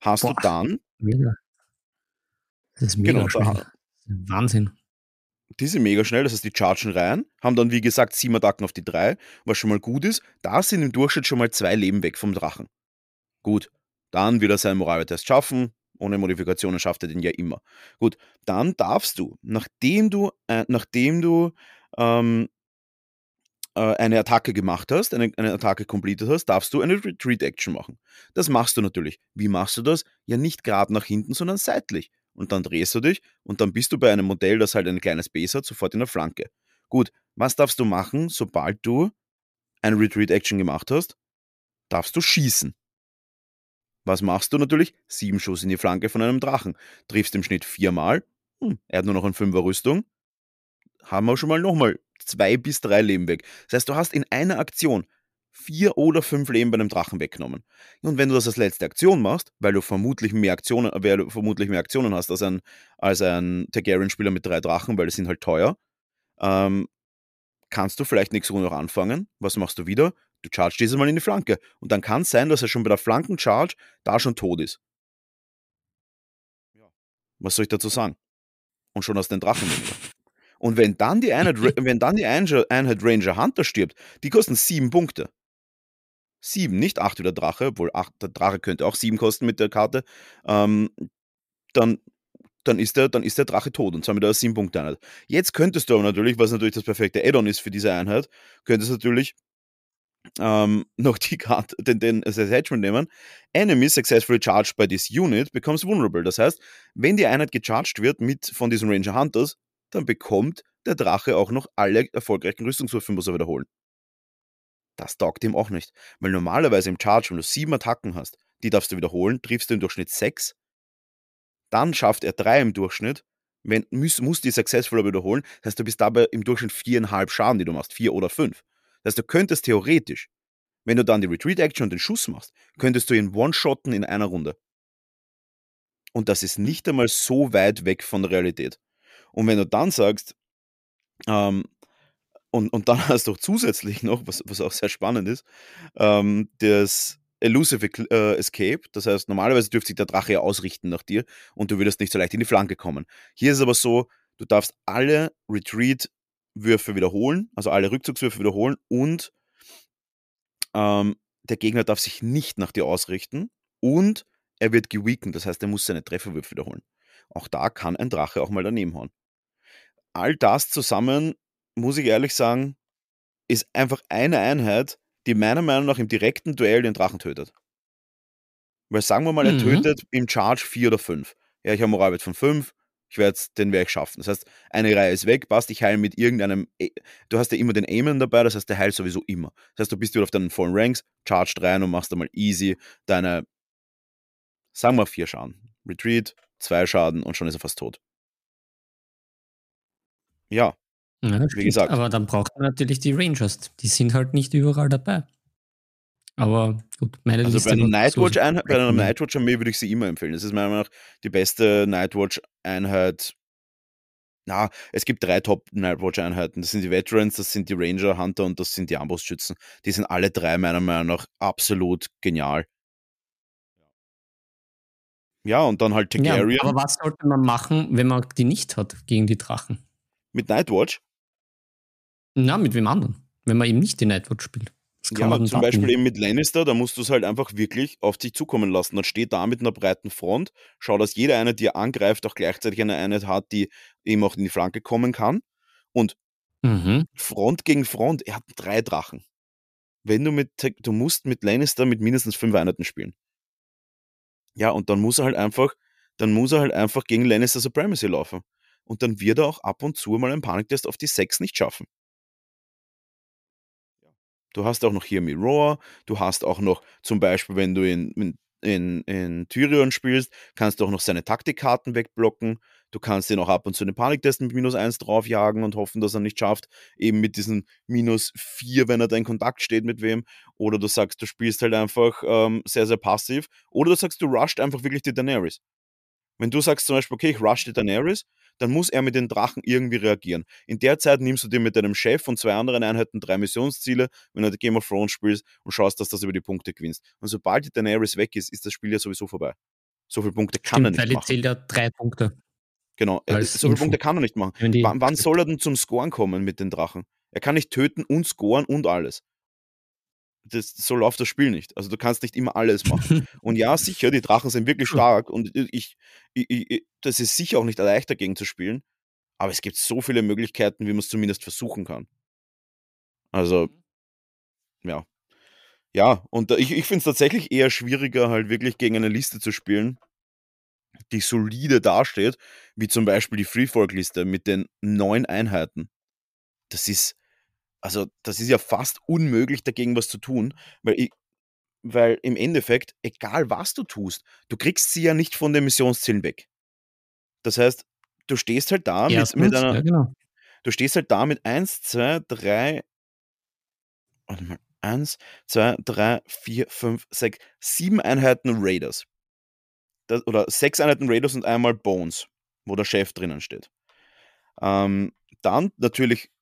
Hast Boah. du dann. Das ist mega Genau, da- schnell. Ist Wahnsinn. die sind mega schnell, das heißt, die chargen rein, haben dann, wie gesagt, sieben Attacken auf die drei, was schon mal gut ist. Da sind im Durchschnitt schon mal zwei Leben weg vom Drachen. Gut, dann wird er seinen Moraltest schaffen. Ohne Modifikationen schafft er den ja immer. Gut, dann darfst du, nachdem du, äh, nachdem du ähm, äh, eine Attacke gemacht hast, eine, eine Attacke completed hast, darfst du eine Retreat-Action machen. Das machst du natürlich. Wie machst du das? Ja, nicht gerade nach hinten, sondern seitlich. Und dann drehst du dich und dann bist du bei einem Modell, das halt ein kleines Base hat, sofort in der Flanke. Gut, was darfst du machen, sobald du eine Retreat-Action gemacht hast? Darfst du schießen. Was machst du natürlich? Sieben Schuss in die Flanke von einem Drachen. Triffst im Schnitt viermal. Hm, er hat nur noch eine Fünfer Rüstung. Haben wir schon mal nochmal zwei bis drei Leben weg. Das heißt, du hast in einer Aktion vier oder fünf Leben bei einem Drachen weggenommen. Und wenn du das als letzte Aktion machst, weil du vermutlich mehr Aktionen, weil du vermutlich mehr Aktionen hast als ein, als ein Targaryen-Spieler mit drei Drachen, weil die sind halt teuer, ähm, kannst du vielleicht nächste Runde noch anfangen. Was machst du wieder? Du chargst dieses Mal in die Flanke. Und dann kann es sein, dass er schon bei der Flankencharge da schon tot ist. Was soll ich dazu sagen? Und schon aus den Drachen weniger. Und wenn dann die Einheit, wenn dann die Einheit Ranger Hunter stirbt, die kosten sieben Punkte. Sieben, nicht acht wie der Drache, obwohl acht, der Drache könnte auch sieben kosten mit der Karte. Ähm, dann, dann, ist der, dann ist der Drache tot und zwar mit einer sieben Punkte Einheit. Jetzt könntest du aber natürlich, was natürlich das perfekte Add-on ist für diese Einheit, könntest natürlich ähm, noch die Karte, den, den Attachment nehmen. Enemy successfully charged by this unit becomes vulnerable. Das heißt, wenn die Einheit gecharged wird mit von diesen Ranger Hunters, dann bekommt der Drache auch noch alle erfolgreichen Rüstungswürfe, muss er wiederholen. Das taugt ihm auch nicht. Weil normalerweise im Charge, wenn du sieben Attacken hast, die darfst du wiederholen, triffst du im Durchschnitt 6. Dann schafft er 3 im Durchschnitt, wenn, muss, muss die successful wiederholen. Das heißt, du bist dabei im Durchschnitt 4,5 Schaden, die du machst, 4 oder 5. Das heißt, du könntest theoretisch, wenn du dann die Retreat-Action und den Schuss machst, könntest du ihn one-shotten in einer Runde. Und das ist nicht einmal so weit weg von der Realität. Und wenn du dann sagst, ähm, und, und dann hast du auch zusätzlich noch, was, was auch sehr spannend ist, ähm, das Elusive äh, Escape. Das heißt, normalerweise dürfte sich der Drache ja ausrichten nach dir und du würdest nicht so leicht in die Flanke kommen. Hier ist es aber so, du darfst alle Retreat-Würfe wiederholen, also alle Rückzugswürfe wiederholen und ähm, der Gegner darf sich nicht nach dir ausrichten und er wird geweaken, das heißt, er muss seine Trefferwürfe wiederholen. Auch da kann ein Drache auch mal daneben hauen. All das zusammen muss ich ehrlich sagen, ist einfach eine Einheit, die meiner Meinung nach im direkten Duell den Drachen tötet. Weil sagen wir mal, er Mhm. tötet im Charge 4 oder 5. Ja, ich habe Moralwert von 5, ich werde den werde ich schaffen. Das heißt, eine Reihe ist weg, passt, ich heile mit irgendeinem. Du hast ja immer den Aimen dabei, das heißt, der heilt sowieso immer. Das heißt, du bist wieder auf deinen vollen Ranks, charged rein und machst einmal easy deine, sagen wir, 4 Schaden. Retreat, 2 Schaden und schon ist er fast tot. Ja, Ja, das stimmt. gesagt. Aber dann braucht man natürlich die Rangers. Die sind halt nicht überall dabei. Aber gut, meine Also Liste bei einer so Nightwatch-Einheit, bei einer. Nightwatch-Armee würde ich sie immer empfehlen. Das ist meiner Meinung nach die beste Nightwatch-Einheit. Na, es gibt drei Top-Nightwatch-Einheiten. Das sind die Veterans, das sind die Ranger, Hunter und das sind die Armbrustschützen. Die sind alle drei meiner Meinung nach absolut genial. Ja, und dann halt Ja, Targaryen aber was sollte man machen, wenn man die nicht hat gegen die Drachen? mit Nightwatch. Na, mit wem anderen? Wenn man eben nicht die Nightwatch spielt. Kann Ja, man zum Beispiel eben mit Lannister, da musst du es halt einfach wirklich auf dich zukommen lassen. Dann steht da mit einer breiten Front, schau, dass jeder eine, die er angreift, auch gleichzeitig eine Einheit hat, die eben auch in die Flanke kommen kann. Und Mhm. Front gegen Front, er hat drei Drachen. Wenn du mit, du musst mit Lannister mit mindestens fünf Einheiten spielen. Ja, und dann muss er halt einfach, dann muss er halt einfach gegen Lannister Supremacy laufen. Und dann wird er auch ab und zu mal einen Paniktest auf die sechs nicht schaffen. Du hast auch noch hier Mirror, du hast auch noch zum Beispiel, wenn du in, in, in, Tyrion spielst, kannst du auch noch seine Taktikkarten wegblocken. Du kannst ihn auch ab und zu den Paniktest mit minus 1 draufjagen und hoffen, dass er nicht schafft. Eben mit diesen minus 4, wenn er da in Kontakt steht mit wem. Oder du sagst, du spielst halt einfach ähm, sehr, sehr passiv. Oder du sagst, du rusht einfach wirklich die Daenerys. Wenn du sagst zum Beispiel, okay, ich rush die Daenerys, dann muss er mit den Drachen irgendwie reagieren. In der Zeit nimmst du dir mit deinem Chef und zwei anderen Einheiten drei Missionsziele, wenn du die Game of Thrones spielst und schaust, dass du das über die Punkte gewinnst. Und sobald die Daenerys weg ist, ist das Spiel ja sowieso vorbei. So viele Punkte kann Stimmt, er weil nicht die machen. zählt ja drei Punkte. Genau, äh, als so viele Info. Punkte kann er nicht machen. Wann soll er denn zum Scoren kommen mit den Drachen? Er kann nicht töten und scoren und alles. Das, so läuft das Spiel nicht. Also du kannst nicht immer alles machen. Und ja, sicher, die Drachen sind wirklich stark und ich, ich, ich, das ist sicher auch nicht leicht dagegen zu spielen. Aber es gibt so viele Möglichkeiten, wie man es zumindest versuchen kann. Also, ja. Ja, und ich, ich finde es tatsächlich eher schwieriger, halt wirklich gegen eine Liste zu spielen, die solide dasteht, wie zum Beispiel die Freefork-Liste mit den neun Einheiten. Das ist, also, das ist ja fast unmöglich, dagegen was zu tun, weil ich, weil im Endeffekt, egal was du tust, du kriegst sie ja nicht von den Missionszielen weg. Das heißt, du stehst halt da mit, mit einer, ja, genau. du stehst halt da mit 1, 2, 3, warte mal, 1, 2, 3, 4, 5, 6, 7 Einheiten Raiders. Das, oder 6 Einheiten Raiders und einmal Bones, wo der Chef drinnen steht. Ähm, dann natürlich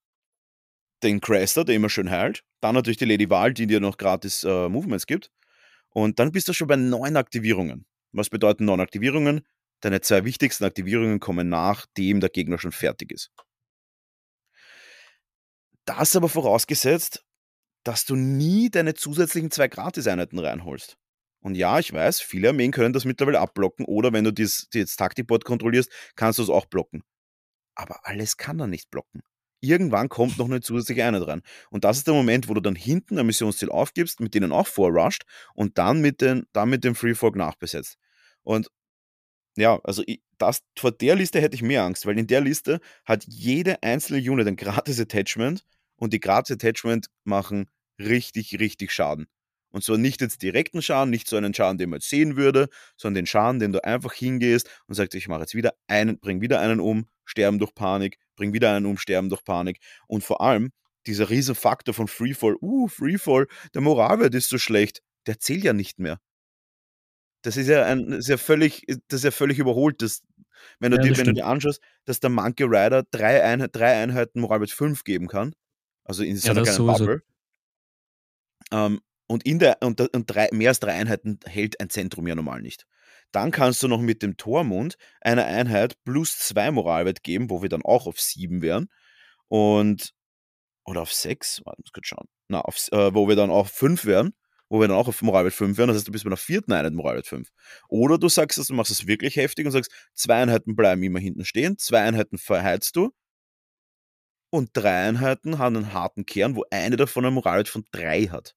den Crester, der immer schön heilt. Dann natürlich die Lady Val, die dir noch gratis äh, Movements gibt. Und dann bist du schon bei neun Aktivierungen. Was bedeuten neun Aktivierungen? Deine zwei wichtigsten Aktivierungen kommen nachdem der Gegner schon fertig ist. Das aber vorausgesetzt, dass du nie deine zusätzlichen zwei Gratis-Einheiten reinholst. Und ja, ich weiß, viele Armeen können das mittlerweile abblocken oder wenn du das, das Taktikboard kontrollierst, kannst du es auch blocken. Aber alles kann er nicht blocken. Irgendwann kommt noch eine zusätzliche Einheit rein. Und das ist der Moment, wo du dann hinten ein Missionsziel aufgibst, mit denen auch vorrusht und dann mit, den, dann mit dem Freefork nachbesetzt. Und ja, also ich, das, vor der Liste hätte ich mehr Angst, weil in der Liste hat jede einzelne Unit ein gratis Attachment und die gratis Attachment machen richtig, richtig Schaden. Und zwar nicht jetzt direkten Schaden, nicht so einen Schaden, den man jetzt sehen würde, sondern den Schaden, den du einfach hingehst und sagst, ich mache jetzt wieder einen, bring wieder einen um, sterben durch Panik, bring wieder einen um, sterben durch Panik. Und vor allem dieser riesen Faktor von Freefall, uh, Freefall, der Moralwert ist so schlecht, der zählt ja nicht mehr. Das ist ja ein, ist ja völlig, das ist ja völlig überholt. Das, wenn du, Ja, dir, das wenn du dir anschaust, dass der Monkey Rider drei, Einheit, drei Einheiten Moralwert 5 geben kann, also in so einer das kleinen. Bubble. Ähm, und in der, und, da- und drei, mehr als drei Einheiten hält ein Zentrum ja normal nicht. Dann kannst du noch mit dem Tormund eine Einheit plus zwei Moralwert geben, wo wir dann auch auf sieben wären. Und, oder auf sechs, warte, muss kurz schauen. Na, auf, äh, wo wir dann auf fünf wären, wo wir dann auch auf Moralwert 5 wären. Das heißt, du bist bei einer vierten Einheit Moralwert 5. Oder du sagst es, du machst es wirklich heftig und sagst, zwei Einheiten bleiben immer hinten stehen, zwei Einheiten verheizt du und drei Einheiten haben einen harten Kern, wo eine davon einen Moralwert von 3 hat.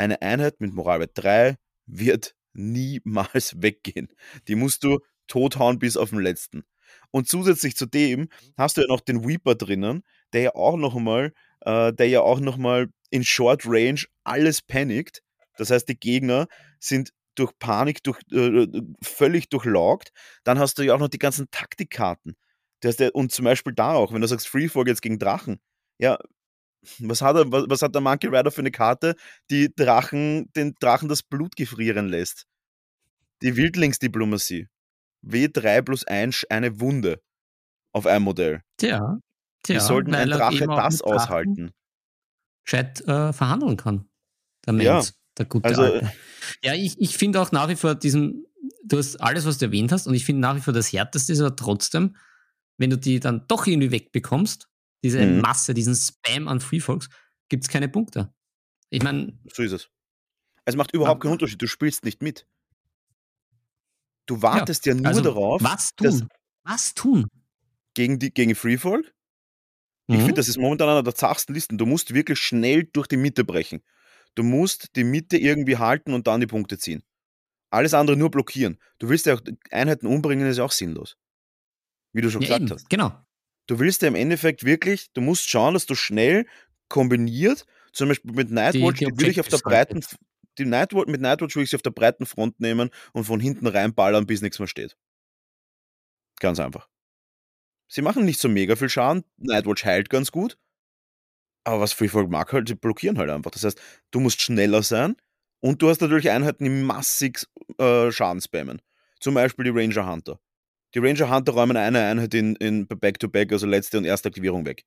Eine Einheit mit Moralwert 3 wird niemals weggehen. Die musst du tothauen bis auf den letzten. Und zusätzlich zu dem hast du ja noch den Weeper drinnen, der ja auch noch mal, äh, der ja auch noch mal in Short Range alles panikt. Das heißt, die Gegner sind durch Panik durch, äh, völlig durchlaugt. Dann hast du ja auch noch die ganzen Taktikkarten. Das der, und zum Beispiel da auch, wenn du sagst Freefall jetzt gegen Drachen, ja, was hat, er, was, was hat der Monkey Rider für eine Karte, die Drachen, den Drachen das Blut gefrieren lässt? Die Wildlingsdiplomatie. W3 plus 1 eine Wunde auf ein Modell. Tja, tja Wie sollten ein Drache das Drachen aushalten? Gescheit äh, verhandeln kann. Der Ja, Mensch, der gute also- Alte. Ja, ich, ich finde auch nach wie vor diesen, du hast alles, was du erwähnt hast, und ich finde nach wie vor das Härteste ist aber trotzdem, wenn du die dann doch irgendwie wegbekommst, diese Mhm. Masse, diesen Spam an Freefolks, gibt es keine Punkte. Ich meine, So ist es. Es macht überhaupt keinen Unterschied. Du spielst nicht mit. Du wartest ja, nur also, darauf, was tun? Was tun? gegen, die, gegen Freefall. Ich Mhm. finde, das ist momentan einer der zachsten Listen. Du musst wirklich schnell durch die Mitte brechen. Du musst die Mitte irgendwie halten und dann die Punkte ziehen. Alles andere nur blockieren. Du willst ja auch Einheiten umbringen, ist ja auch sinnlos. Wie du schon ja, gesagt eben, hast. genau. Du willst ja im Endeffekt wirklich, du musst schauen, dass du schnell kombiniert, zum Beispiel mit Nightwatch, die die, würde ich auf der breiten, die Nightwatch, mit Nightwatch würde ich sie auf der breiten Front nehmen und von hinten reinballern, bis nichts mehr steht. Ganz einfach. Sie machen nicht so mega viel Schaden, Nightwatch heilt ganz gut, aber was Freefall mag halt, sie blockieren halt einfach. Das heißt, du musst schneller sein und du hast natürlich Einheiten, die massig äh, Schaden spammen. Zum Beispiel die Ranger Hunter. Die Ranger Hunter räumen eine Einheit in, in Back-to-Back, also letzte und erste Aktivierung weg.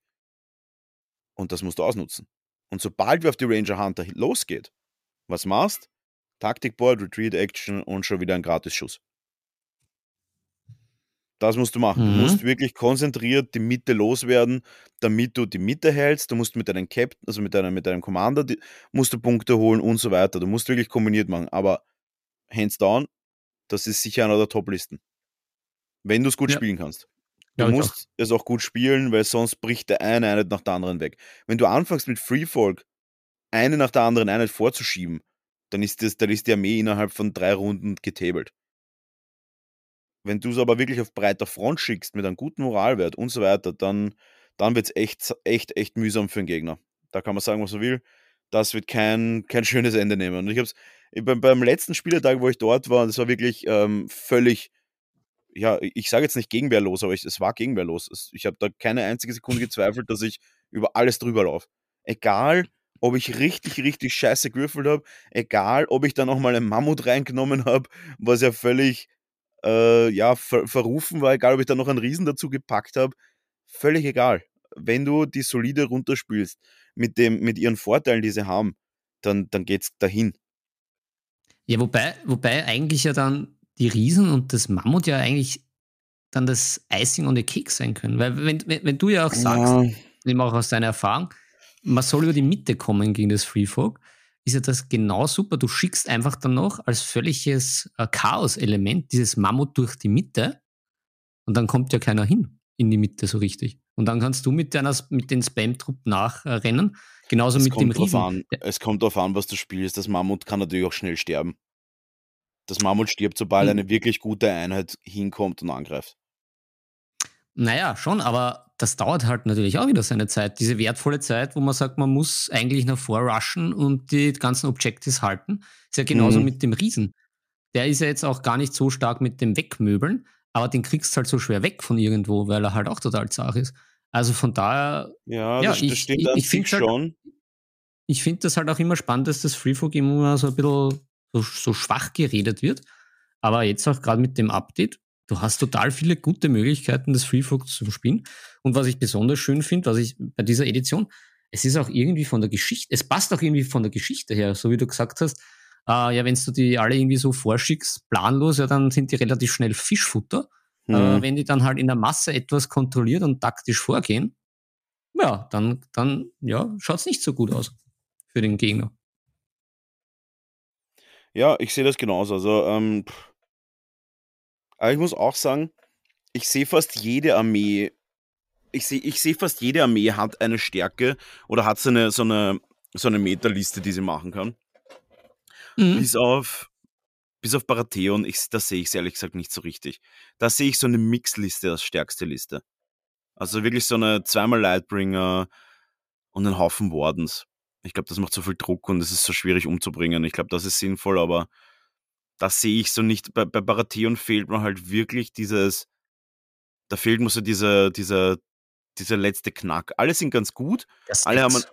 Und das musst du ausnutzen. Und sobald wir auf die Ranger Hunter losgeht, was machst? Taktikboard, Retreat Action und schon wieder ein Gratis-Schuss. Das musst du machen. Mhm. Du musst wirklich konzentriert die Mitte loswerden, damit du die Mitte hältst. Du musst mit deinem Captain, also mit deinem, mit deinem Commander, die, musst du Punkte holen und so weiter. Du musst wirklich kombiniert machen. Aber hands down, das ist sicher einer der Top-Listen. Wenn du es gut Ja. spielen kannst. Du Ja, musst es auch gut spielen, weil sonst bricht der eine Einheit nach der anderen weg. Wenn du anfängst mit Freefolk eine nach der anderen Einheit vorzuschieben, dann ist, das, dann ist die Armee innerhalb von drei Runden getabelt. Wenn du es aber wirklich auf breiter Front schickst, mit einem guten Moralwert und so weiter, dann, dann wird es echt, echt, echt mühsam für den Gegner. Da kann man sagen, was man will. Das wird kein, kein schönes Ende nehmen. Und ich habe es beim, beim letzten Spielertag, wo ich dort war, das war wirklich ähm, völlig, ja, ich sage jetzt nicht gegenwehrlos, aber ich, es war gegenwehrlos. Es, ich habe da keine einzige Sekunde gezweifelt, dass ich über alles drüber laufe. Egal, ob ich richtig, richtig scheiße gewürfelt habe, egal, ob ich da nochmal einen Mammut reingenommen habe, was ja völlig äh, ja, ver verrufen war, egal, ob ich da noch einen Riesen dazu gepackt habe, völlig egal. Wenn du die solide runterspielst mit, dem, mit ihren Vorteilen, die sie haben, dann, dann geht's dahin. Ja, wobei, wobei eigentlich ja dann die Riesen und das Mammut ja eigentlich dann das Icing on the Cake sein können. Weil wenn, wenn, wenn du ja auch sagst, eben auch aus deiner Erfahrung, man soll über die Mitte kommen gegen das Freefolk, ist ja das genau super. Du schickst einfach dann noch als völliges äh, Chaos-Element dieses Mammut durch die Mitte und dann kommt ja keiner hin in die Mitte so richtig. Und dann kannst du mit, deiner, mit den Spam-Truppen nachrennen, genauso es mit dem Riesen. an. Es kommt darauf an, was du spielst. Das Mammut kann natürlich auch schnell sterben. Das Mammut stirbt, sobald Hm. eine wirklich gute Einheit hinkommt und angreift. Naja, schon, aber das dauert halt natürlich auch wieder seine Zeit. Diese wertvolle Zeit, wo man sagt, man muss eigentlich noch vorrushen und die ganzen Objectives halten. Ist ja genauso Mhm. mit dem Riesen. Der ist ja jetzt auch gar nicht so stark mit dem Wegmöbeln, aber den kriegst du halt so schwer weg von irgendwo, weil er halt auch total zart ist. Also von daher, Ja, Ja, das, ich- das stimmt ich- ich halt- schon. ich finde das halt auch immer spannend, dass das Freefog immer so ein bisschen so, so schwach geredet wird. Aber jetzt auch gerade mit dem Update, du hast total viele gute Möglichkeiten, das Freefog zu spielen. Und was ich besonders schön finde, was ich bei dieser Edition, es ist auch irgendwie von der Geschichte, es passt auch irgendwie von der Geschichte her, so wie du gesagt hast. Äh, ja, wenn du die alle irgendwie so vorschickst, planlos, ja, dann sind die relativ schnell Fischfutter. Mhm. Äh, wenn die dann halt in der Masse etwas kontrolliert und taktisch vorgehen, ja, dann, dann ja, schaut es nicht so gut aus für den Gegner. Ja, ich sehe das genauso. Also, ähm, pff. aber ich muss auch sagen, ich sehe fast jede Armee, ich sehe ich seh fast jede Armee hat eine Stärke oder hat so eine, so eine, so eine Meterliste, die sie machen kann. Mhm. Bis auf, bis auf Baratheon, ich, da sehe ich es ehrlich gesagt nicht so richtig. Da sehe ich so eine Mixliste als stärkste Liste. Also wirklich so eine zweimal Lightbringer und einen Haufen Wardens. Ich glaube, das macht so viel Druck und es ist so schwierig umzubringen. Ich glaube, das ist sinnvoll, aber das sehe ich so nicht. Bei, bei Baratheon fehlt mir halt wirklich dieses, da fehlt mir so dieser, dieser, dieser letzte Knack. Alle sind ganz gut, Das alle haben Ex.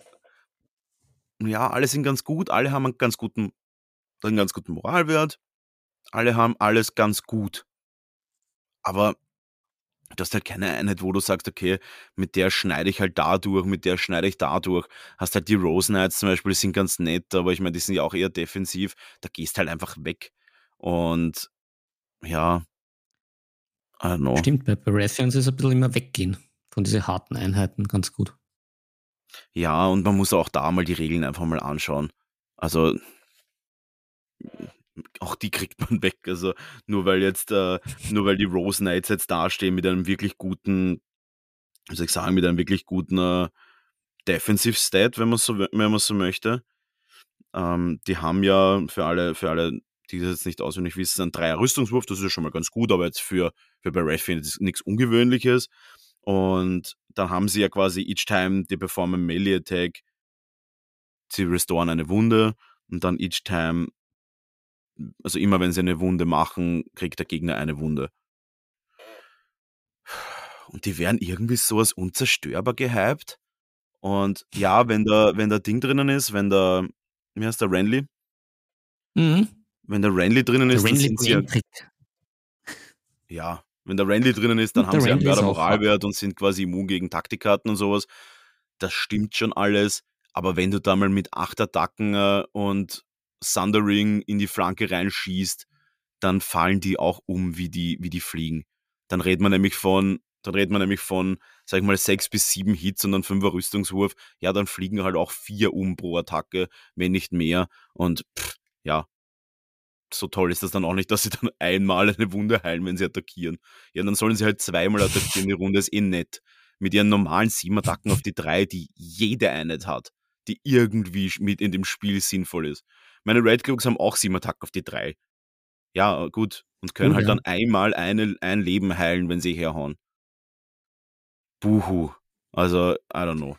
ja, alle sind ganz gut, alle haben einen ganz guten, einen ganz guten Moralwert, alle haben alles ganz gut. Aber du hast halt keine Einheit, wo du sagst, okay, mit der schneide ich halt da durch, mit der schneide ich da durch. Hast halt die Rose Knights zum Beispiel, die sind ganz nett, aber ich meine, die sind ja auch eher defensiv. Da gehst halt einfach weg. Und ja, I don't know. Stimmt, bei Baratheons ist ein bisschen immer weggehen von diesen harten Einheiten ganz gut. Ja, und man muss auch da mal die Regeln einfach mal anschauen. Also, auch die kriegt man weg. Also, nur weil jetzt, äh, nur weil die Rose Knights jetzt dastehen mit einem wirklich guten, wie soll ich sagen, mit einem wirklich guten äh, Defensive Stat, wenn man so, wenn man so möchte. Ähm, die haben ja für alle, für alle, die das jetzt nicht auswendig wissen, einen Dreier Rüstungswurf, das ist ja schon mal ganz gut, aber jetzt für, für ist es nichts Ungewöhnliches. Und dann haben sie ja quasi each time they perform a melee attack, sie restoren eine Wunde und dann each time, also immer wenn sie eine Wunde machen, kriegt der Gegner eine Wunde. Und die werden irgendwie so als unzerstörbar gehypt. Und ja, wenn da, wenn da Ding drinnen ist, wenn da, wie heißt der Renly? Mhm. Wenn der Renly drinnen Der ist, dann Renly sind sie ja, wenn der Renly drinnen ist, dann Der haben sie einen auch Moralwert und sind quasi immun gegen Taktikkarten und sowas. Das stimmt schon alles. Aber wenn du da mal mit acht Attacken äh, und Sundering in die Flanke reinschießt, dann fallen die auch um wie die, wie die fliegen. Dann redet man nämlich von, dann redet man nämlich von, sag ich mal, sechs bis sieben Hits und dann fünfer Rüstungswurf. Ja, dann fliegen halt auch vier um pro Attacke, wenn nicht mehr. Und pff, ja, so toll ist das dann auch nicht, dass sie dann einmal eine Wunde heilen, wenn sie attackieren. Ja, dann sollen sie halt zweimal attackieren, die Runde ist eh nett. Mit ihren normalen sieben Attacken auf die drei, die jede Einheit hat, die irgendwie mit in dem Spiel sinnvoll ist. Meine Red Cloaks haben auch sieben Attacken auf die drei. Ja, gut. Und können Oh, halt ja. dann einmal eine, ein Leben heilen, wenn sie herhauen. Buhu. Also, I don't know.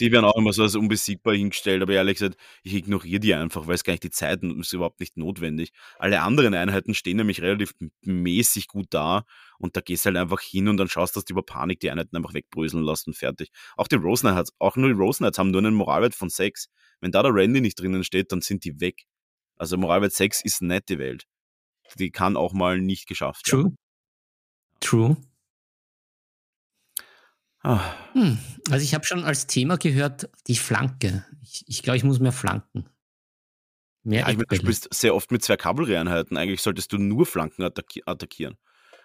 Die werden auch immer so als unbesiegbar hingestellt, aber ehrlich gesagt, ich ignoriere die einfach, weil es gar nicht die Zeit ist überhaupt nicht notwendig. Alle anderen Einheiten stehen nämlich relativ mäßig gut da und da gehst halt einfach hin und dann schaust, dass du über Panik die Einheiten einfach wegbröseln lässt und fertig. Auch die Rose Knights, auch nur die Rose Knights haben nur einen Moralwert von 6. Wenn da der Randy nicht drinnen steht, dann sind die weg. Also Moralwert 6 ist nett die Welt. Die kann auch mal nicht geschafft werden. True. True. Ah, Hm. Also ich habe schon als Thema gehört, die Flanke. Ich, ich glaube, ich muss mehr flanken. Mehr Ja, ich meine, du spielst sehr oft mit zwei Kavallerieeinheiten. Eigentlich solltest du nur Flanken attacki attackieren.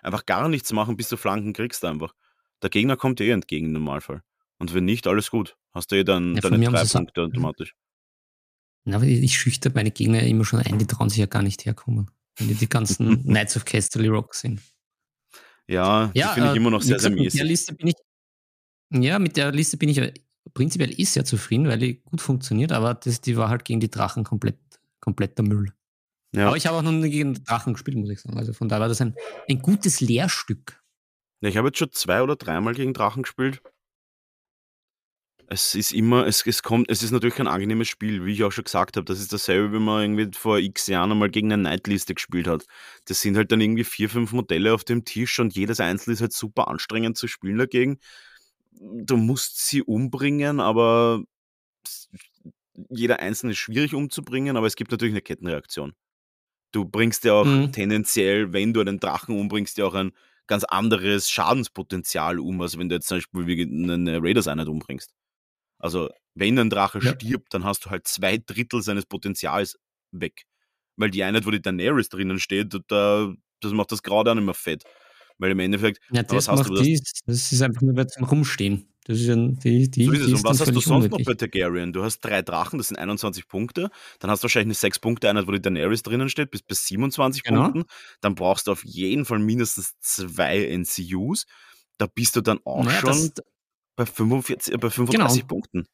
Einfach gar nichts machen, bis du Flanken kriegst einfach. Der Gegner kommt dir eh entgegen im Normalfall. Und wenn nicht, alles gut. Hast du eh dann Ja, deine drei Punkte automatisch. Na, aber ich schüchter meine Gegner ja immer schon ein, die trauen sich ja gar nicht herkommen. Wenn die die ganzen Knights of Casterly Rock sind. Ja, die finde ich äh, immer noch sehr, sehr gesagt, Mit der. Liste bin ich, ja, mit der Liste bin ich ja prinzipiell ist sehr zufrieden, weil die gut funktioniert, aber das, die war halt gegen die Drachen komplett, kompletter Müll. Ja, Aber ich habe auch noch nie gegen Drachen gespielt, muss ich sagen. Also von daher war das ein, ein gutes Lehrstück. Ja, ich habe jetzt schon zwei oder dreimal gegen Drachen gespielt. Es ist immer, es, es kommt, es ist natürlich kein angenehmes Spiel, wie ich auch schon gesagt habe. Das ist dasselbe, wie man irgendwie vor x Jahren einmal gegen eine Nightliste gespielt hat. Das sind halt dann irgendwie vier, fünf Modelle auf dem Tisch und jedes einzelne ist halt super anstrengend zu spielen dagegen. Du musst sie umbringen, aber jeder einzelne ist schwierig umzubringen, aber es gibt natürlich eine Kettenreaktion. Du bringst ja auch Mhm. tendenziell, wenn du einen Drachen umbringst, ja auch ein ganz anderes Schadenspotenzial um, als wenn du jetzt zum Beispiel wie eine Raiders-Einheit umbringst. Also, wenn ein Drache Ja. stirbt, dann hast du halt zwei Drittel seines Potenzials weg. Weil die Einheit, wo die Daenerys drinnen steht, da, das macht das gerade auch nicht mehr fett. Weil im Endeffekt, Ja, aber was das hast du? Dies, das ist einfach nur zum Rumstehen. Das ist ja die, die, So ist die es. Und was hast du sonst noch unnötig. bei Targaryen? Du hast drei Drachen, das sind 21 Punkte. Dann hast du wahrscheinlich eine 6-Punkte-Einheit, wo die Daenerys drinnen steht, bis bei 27 Genau. Punkten. Dann brauchst du auf jeden Fall mindestens zwei NCUs. Da bist du dann auch Naja, schon das, bei, 45, äh, bei 35 Genau. Punkten.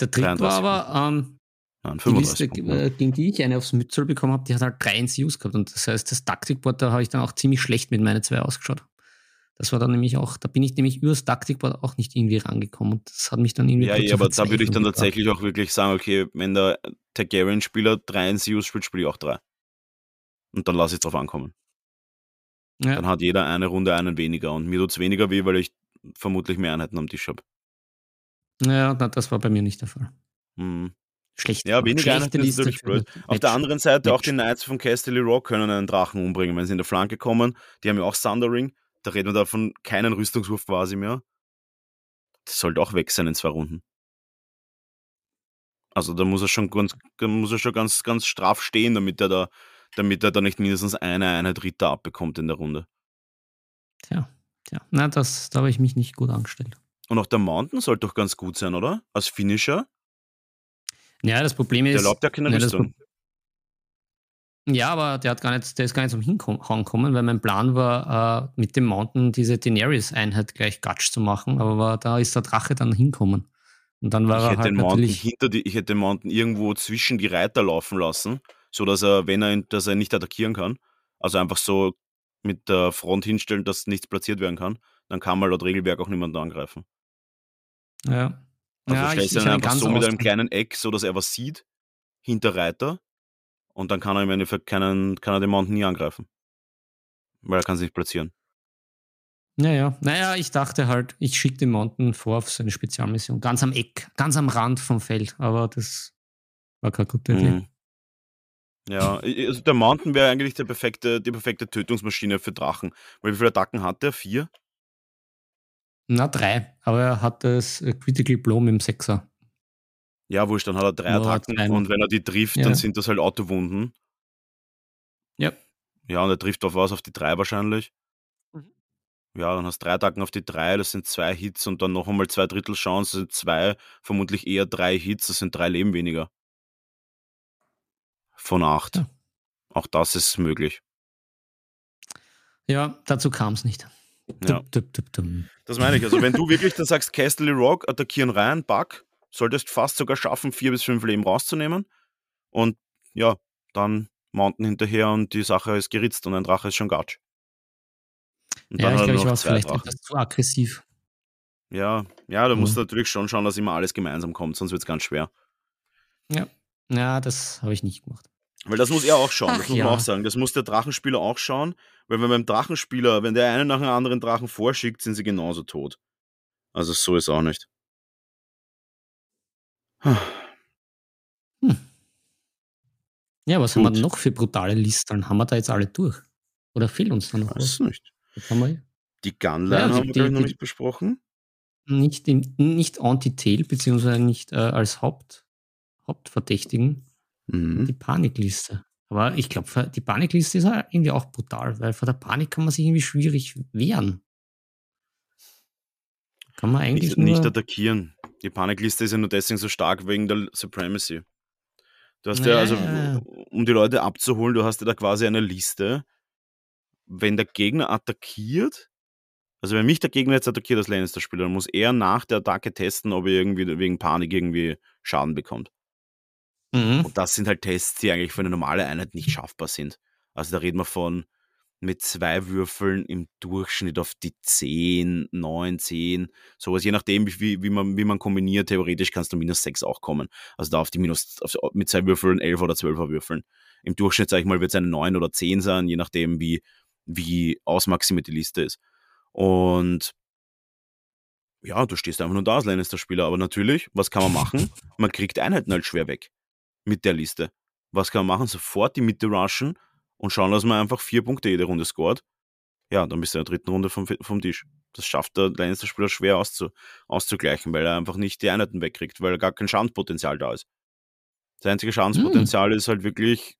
der Trick war 33 aber, ähm, Nein, die Liste, 35 Punkte. äh, gegen die ich eine aufs Mützel bekommen habe, die hat halt drei NCUs gehabt. Und das heißt, das Taktikboard, da habe ich dann auch ziemlich schlecht mit meine zwei ausgeschaut. Das war dann nämlich auch, da bin ich nämlich übers Taktikboard auch nicht irgendwie rangekommen. Und das hat mich dann irgendwie Ja, ja, aber da würde ich dann gebracht. tatsächlich auch wirklich sagen, okay, wenn der Targaryen-Spieler drei NCUs spielt, spiele ich auch drei. Und dann lasse ich drauf ankommen. Ja, Dann hat jeder eine Runde einen weniger. Und mir tut es weniger weh, weil ich vermutlich mehr Einheiten am Tisch habe. ja, na, das war bei mir nicht der Fall. Hm. Schlecht. Ja, weniger Einheiten ist natürlich blöd. Auf der anderen Seite auch Match. die Knights von Casterly Rock können einen Drachen umbringen, wenn sie in der Flanke kommen. Die haben ja auch Sundering. Da reden wir davon keinen Rüstungswurf quasi mehr. Das sollte auch weg sein in zwei Runden. Also da muss er schon ganz, muss er schon ganz, ganz straff stehen, damit er da, damit er da nicht mindestens eine Einheit Ritter abbekommt in der Runde. Tja, tja. Na, das, da habe ich mich nicht gut angestellt. Und auch der Mountain sollte doch ganz gut sein, oder? Als Finisher. Ja, das Problem Der ist. erlaubt ja keine Ja, Rüstung. Ja, aber der hat gar nicht, der ist gar nicht zum Hinhauen gekommen, weil mein Plan war, äh, mit dem Mountain diese Daenerys-Einheit gleich Gatsch zu machen, aber war, da ist der Drache dann hinkommen. Und dann war Ich er hätte halt den Mountain natürlich. hinter die, ich hätte den Mountain irgendwo zwischen die Reiter laufen lassen, so dass er, wenn er, dass er nicht attackieren kann, also einfach so mit der Front hinstellen, dass nichts platziert werden kann, dann kann man laut Regelwerk auch niemanden angreifen. Ja. Also ja, stellst du ihn einfach so mit einem kleinen Eck, so dass er was sieht, hinter Reiter, und dann kann er im Endeffekt keinen, kann er den Mountain nie angreifen. Weil er kann sich nicht platzieren. Naja, naja, ich dachte halt, ich schicke den Mountain vor auf seine Spezialmission. Ganz am Eck, ganz am Rand vom Feld, aber das war keine gute Idee. Mhm. Ja, also der Mountain wäre eigentlich der perfekte, die perfekte Tötungsmaschine für Drachen. Weil wie viele Attacken hat er? Vier? Na, drei, aber er hat das Critical Blow mit dem Sechser. Ja, wurscht, dann hat er drei Attacken drei. und wenn er die trifft, Ja. dann sind das halt Autowunden. Ja. Ja, und er trifft auf was? Auf die drei wahrscheinlich. Mhm. Ja, dann hast du drei Attacken auf die drei, das sind zwei Hits und dann noch einmal zwei Drittel Chance, das sind zwei, vermutlich eher drei Hits, das sind drei Leben weniger. Von acht. Ja. Auch das ist möglich. Ja, dazu kam es nicht. Ja. Dup, dup, dum. Das meine ich. Also, wenn du wirklich dann sagst, Castle Rock, attackieren rein, Bug, solltest fast sogar schaffen, vier bis fünf Leben rauszunehmen. Und ja, dann Mountain hinterher und die Sache ist geritzt und ein Drache ist schon Gatsch. Und Ja, ich er glaube, ich war zwei vielleicht Drachen. etwas zu aggressiv. Ja, ja, da musst Mhm. du natürlich schon schauen, dass immer alles gemeinsam kommt, sonst wird es ganz schwer. Ja, das habe ich nicht gemacht. Weil das muss er auch schauen, das Ach muss man ja. auch sagen. Das muss der Drachenspieler auch schauen, weil wenn beim Drachenspieler, wenn der einen nach einem anderen Drachen vorschickt, sind sie genauso tot. Also so ist auch nicht. Ja, was haben wir Gut. noch für brutale Listen? Haben wir da jetzt alle durch? Oder fehlt uns da noch was? Weiß nicht. Wir Die Gunline Ja, die- haben wir, die- noch die- nicht besprochen. nicht, im- nicht Anti-Tail, beziehungsweise nicht äh, als Haupt, Hauptverdächtigen, Mhm. die Panikliste. Aber ich glaube, die Panikliste ist ja irgendwie auch brutal, weil vor der Panik kann man sich irgendwie schwierig wehren. Kann man eigentlich Nicht, nicht attackieren. Die Panikliste ist ja nur deswegen so stark wegen der Supremacy. Du hast ja, Ja, also, um die Leute abzuholen, du hast ja da quasi eine Liste. Wenn der Gegner attackiert, also wenn mich der Gegner jetzt attackiert als Lannister-Spieler, dann muss er nach der Attacke testen, ob er irgendwie wegen Panik irgendwie Schaden bekommt. Mhm. Und das sind halt Tests, die eigentlich für eine normale Einheit nicht schaffbar sind. Also da reden wir von mit zwei Würfeln im Durchschnitt auf die 10, 9, 10, sowas, je nachdem, wie, wie, man, wie man kombiniert, theoretisch kannst du minus 6 auch kommen. Also da auf die minus, auf, mit zwei Würfeln, 11 oder 12er Würfeln. Im Durchschnitt, sag ich mal, wird es eine 9 oder 10 sein, je nachdem, wie, wie ausmaximiert die Liste ist. Und ja, du stehst einfach nur da als Lannister-Spieler. Aber natürlich, was kann man machen? Man kriegt Einheiten halt schwer weg mit der Liste. Was kann man machen? Sofort die Mitte rushen und schauen, dass man einfach vier Punkte jede Runde scored. Ja, dann bist du in der dritten Runde vom, vom Tisch. Das schafft der Lannister-Spieler schwer auszu, auszugleichen, weil er einfach nicht die Einheiten wegkriegt, weil gar kein Schadenspotenzial da ist. Das einzige Schadenspotenzial hm. ist halt wirklich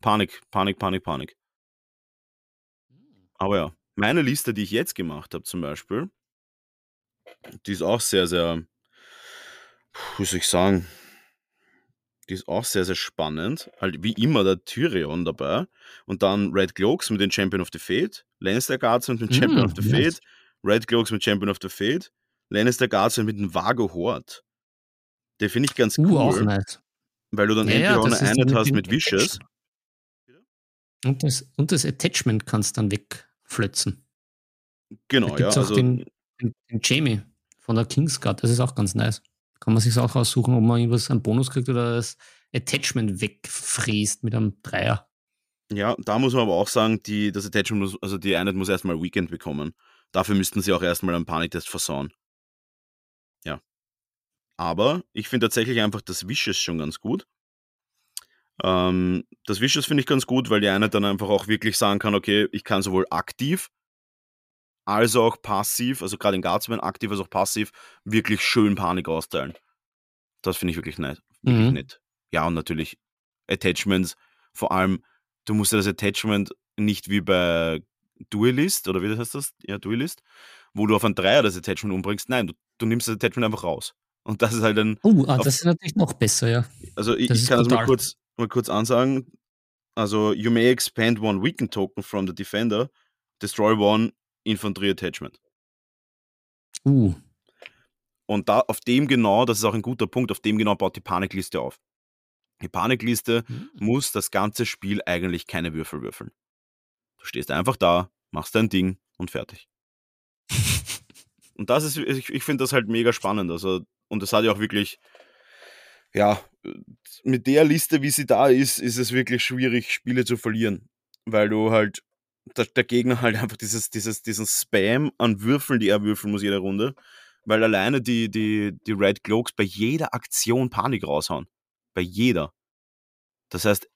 Panik, Panik, Panik, Panik. Aber ja, meine Liste, die ich jetzt gemacht habe zum Beispiel, die ist auch sehr, sehr, wie soll ich sagen, die ist auch sehr, sehr spannend. Halt wie immer der Tyrion dabei. Und dann Red Cloaks mit dem Champion of the Fate, Lannister Guardsmen mit dem Champion mm, of the yes. Fate, Red Cloaks mit Champion of the Fate, Lannister Guardsmen mit dem Vago Horde. Den finde ich ganz uh, cool. Auch nice. Weil du dann ja, entweder ja, auch eine Einheit hast mit Vicious. Und das, und das Attachment kannst dann wegflötzen. Genau, da gibt's ja. Auch also, den, den, den Jamie von der Kingsguard, das ist auch ganz nice. Kann man sich auch aussuchen, ob man irgendwas einen Bonus kriegt oder das Attachment wegfräst mit einem Dreier. Ja, da muss man aber auch sagen, die, das Attachment muss, also die Einheit muss erstmal Weekend bekommen. Dafür müssten sie auch erstmal einen Paniktest versauen. Ja. Aber ich finde tatsächlich einfach das Wishes schon ganz gut. Ähm, das Wishes finde ich ganz gut, weil die Einheit dann einfach auch wirklich sagen kann, okay, ich kann sowohl aktiv als auch passiv, also gerade in Guardsman aktiv als auch passiv, wirklich schön Panik austeilen. Das finde ich wirklich nett. Wirklich mhm. nett. Ja, und natürlich Attachments, vor allem, du musst ja das Attachment nicht wie bei Duelist, oder wie heißt das? Ja, Duelist, wo du auf ein Dreier das Attachment umbringst. Nein, du, du nimmst das Attachment einfach raus. Und das ist halt ein. Oh, ah, das ist natürlich noch besser, ja. Also ich, ich kann das mal kurz, mal kurz ansagen. Also, you may expand one weakened token from the defender, destroy one Infanterie Attachment. Uh. Und da auf dem genau, das ist auch ein guter Punkt, auf dem genau baut die Panikliste auf. Die Panikliste mhm. muss das ganze Spiel eigentlich keine Würfel würfeln. Du stehst einfach da, machst dein Ding und fertig. und das ist, ich, ich finde das halt mega spannend. Also, und das hat ja auch wirklich, ja, mit der Liste, wie sie da ist, ist es wirklich schwierig, Spiele zu verlieren. Weil du halt der, der, Gegner halt einfach dieses, dieses, diesen Spam an Würfeln, die er würfeln muss jede Runde, weil alleine die, die, die Red Cloaks bei jeder Aktion Panik raushauen. Bei jeder. Das heißt,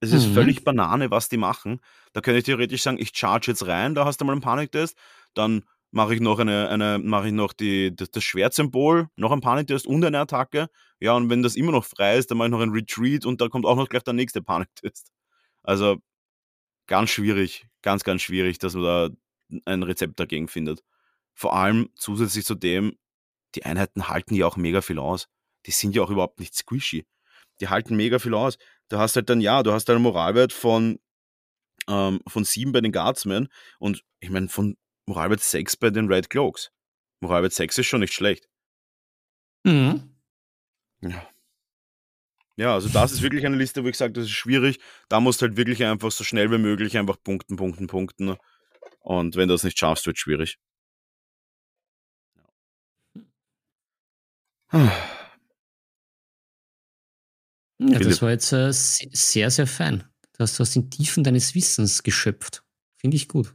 es ist mhm. völlig Banane, was die machen. Da könnte ich theoretisch sagen, ich charge jetzt rein, da hast du mal einen Paniktest, dann mache ich noch eine, eine mache ich noch die, das, das Schwertsymbol, noch ein Paniktest und eine Attacke. Ja, und wenn das immer noch frei ist, dann mache ich noch ein Retreat und da kommt auch noch gleich der nächste Paniktest. Also ganz schwierig, ganz, ganz schwierig, dass man da ein Rezept dagegen findet. Vor allem zusätzlich zu dem, die Einheiten halten ja auch mega viel aus. Die sind ja auch überhaupt nicht squishy. Die halten mega viel aus. Du hast halt dann, ja, du hast einen Moralwert von, ähm, von 7 bei den Guardsmen und ich meine von Moralwert 6 bei den Red Cloaks. Moralwert 6 ist schon nicht schlecht. Mhm. Ja. Ja, also das ist wirklich eine Liste, wo ich sage, das ist schwierig. Da musst du halt wirklich einfach so schnell wie möglich einfach punkten, punkten, punkten. Und wenn du das nicht schaffst, wird es schwierig. Ja, das war jetzt äh, sehr, sehr fein. Du hast aus den Tiefen deines Wissens geschöpft. Finde ich gut.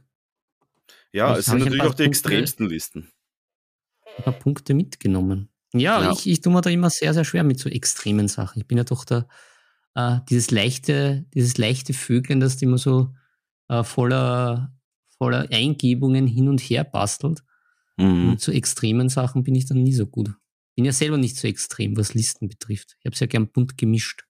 Ja, es sind natürlich auch die Punkte, extremsten Listen. Ein paar Punkte mitgenommen. Ja, ja. Ich, ich tue mir da immer sehr, sehr schwer mit so extremen Sachen. Ich bin ja doch da, äh, dieses leichte, dieses leichte Vögeln, das immer so äh, voller, voller Eingebungen hin und her bastelt. Mhm. Und zu extremen Sachen bin ich dann nie so gut. Bin ja selber nicht so extrem, was Listen betrifft. Ich habe es ja gern bunt gemischt.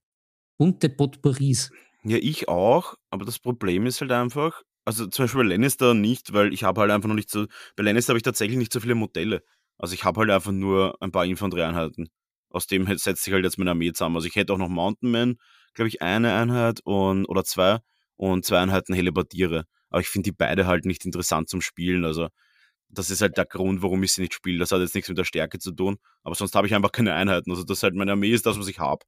Bunte Potpourris. Ja, ich auch, aber das Problem ist halt einfach, also zum Beispiel bei Lannister nicht, weil ich habe halt einfach noch nicht so, bei Lannister habe ich tatsächlich nicht so viele Modelle. Also ich habe halt einfach nur ein paar Infanterieeinheiten. Aus dem setzt sich halt jetzt meine Armee zusammen. Also ich hätte auch noch Mountain Man, glaube ich, eine Einheit und, oder zwei und zwei Einheiten Helebardiere. Aber ich finde die beide halt nicht interessant zum Spielen. Also das ist halt der Grund, warum ich sie nicht spiele. Das hat jetzt nichts mit der Stärke zu tun. Aber sonst habe ich einfach keine Einheiten. Also das halt meine Armee ist das, was ich habe.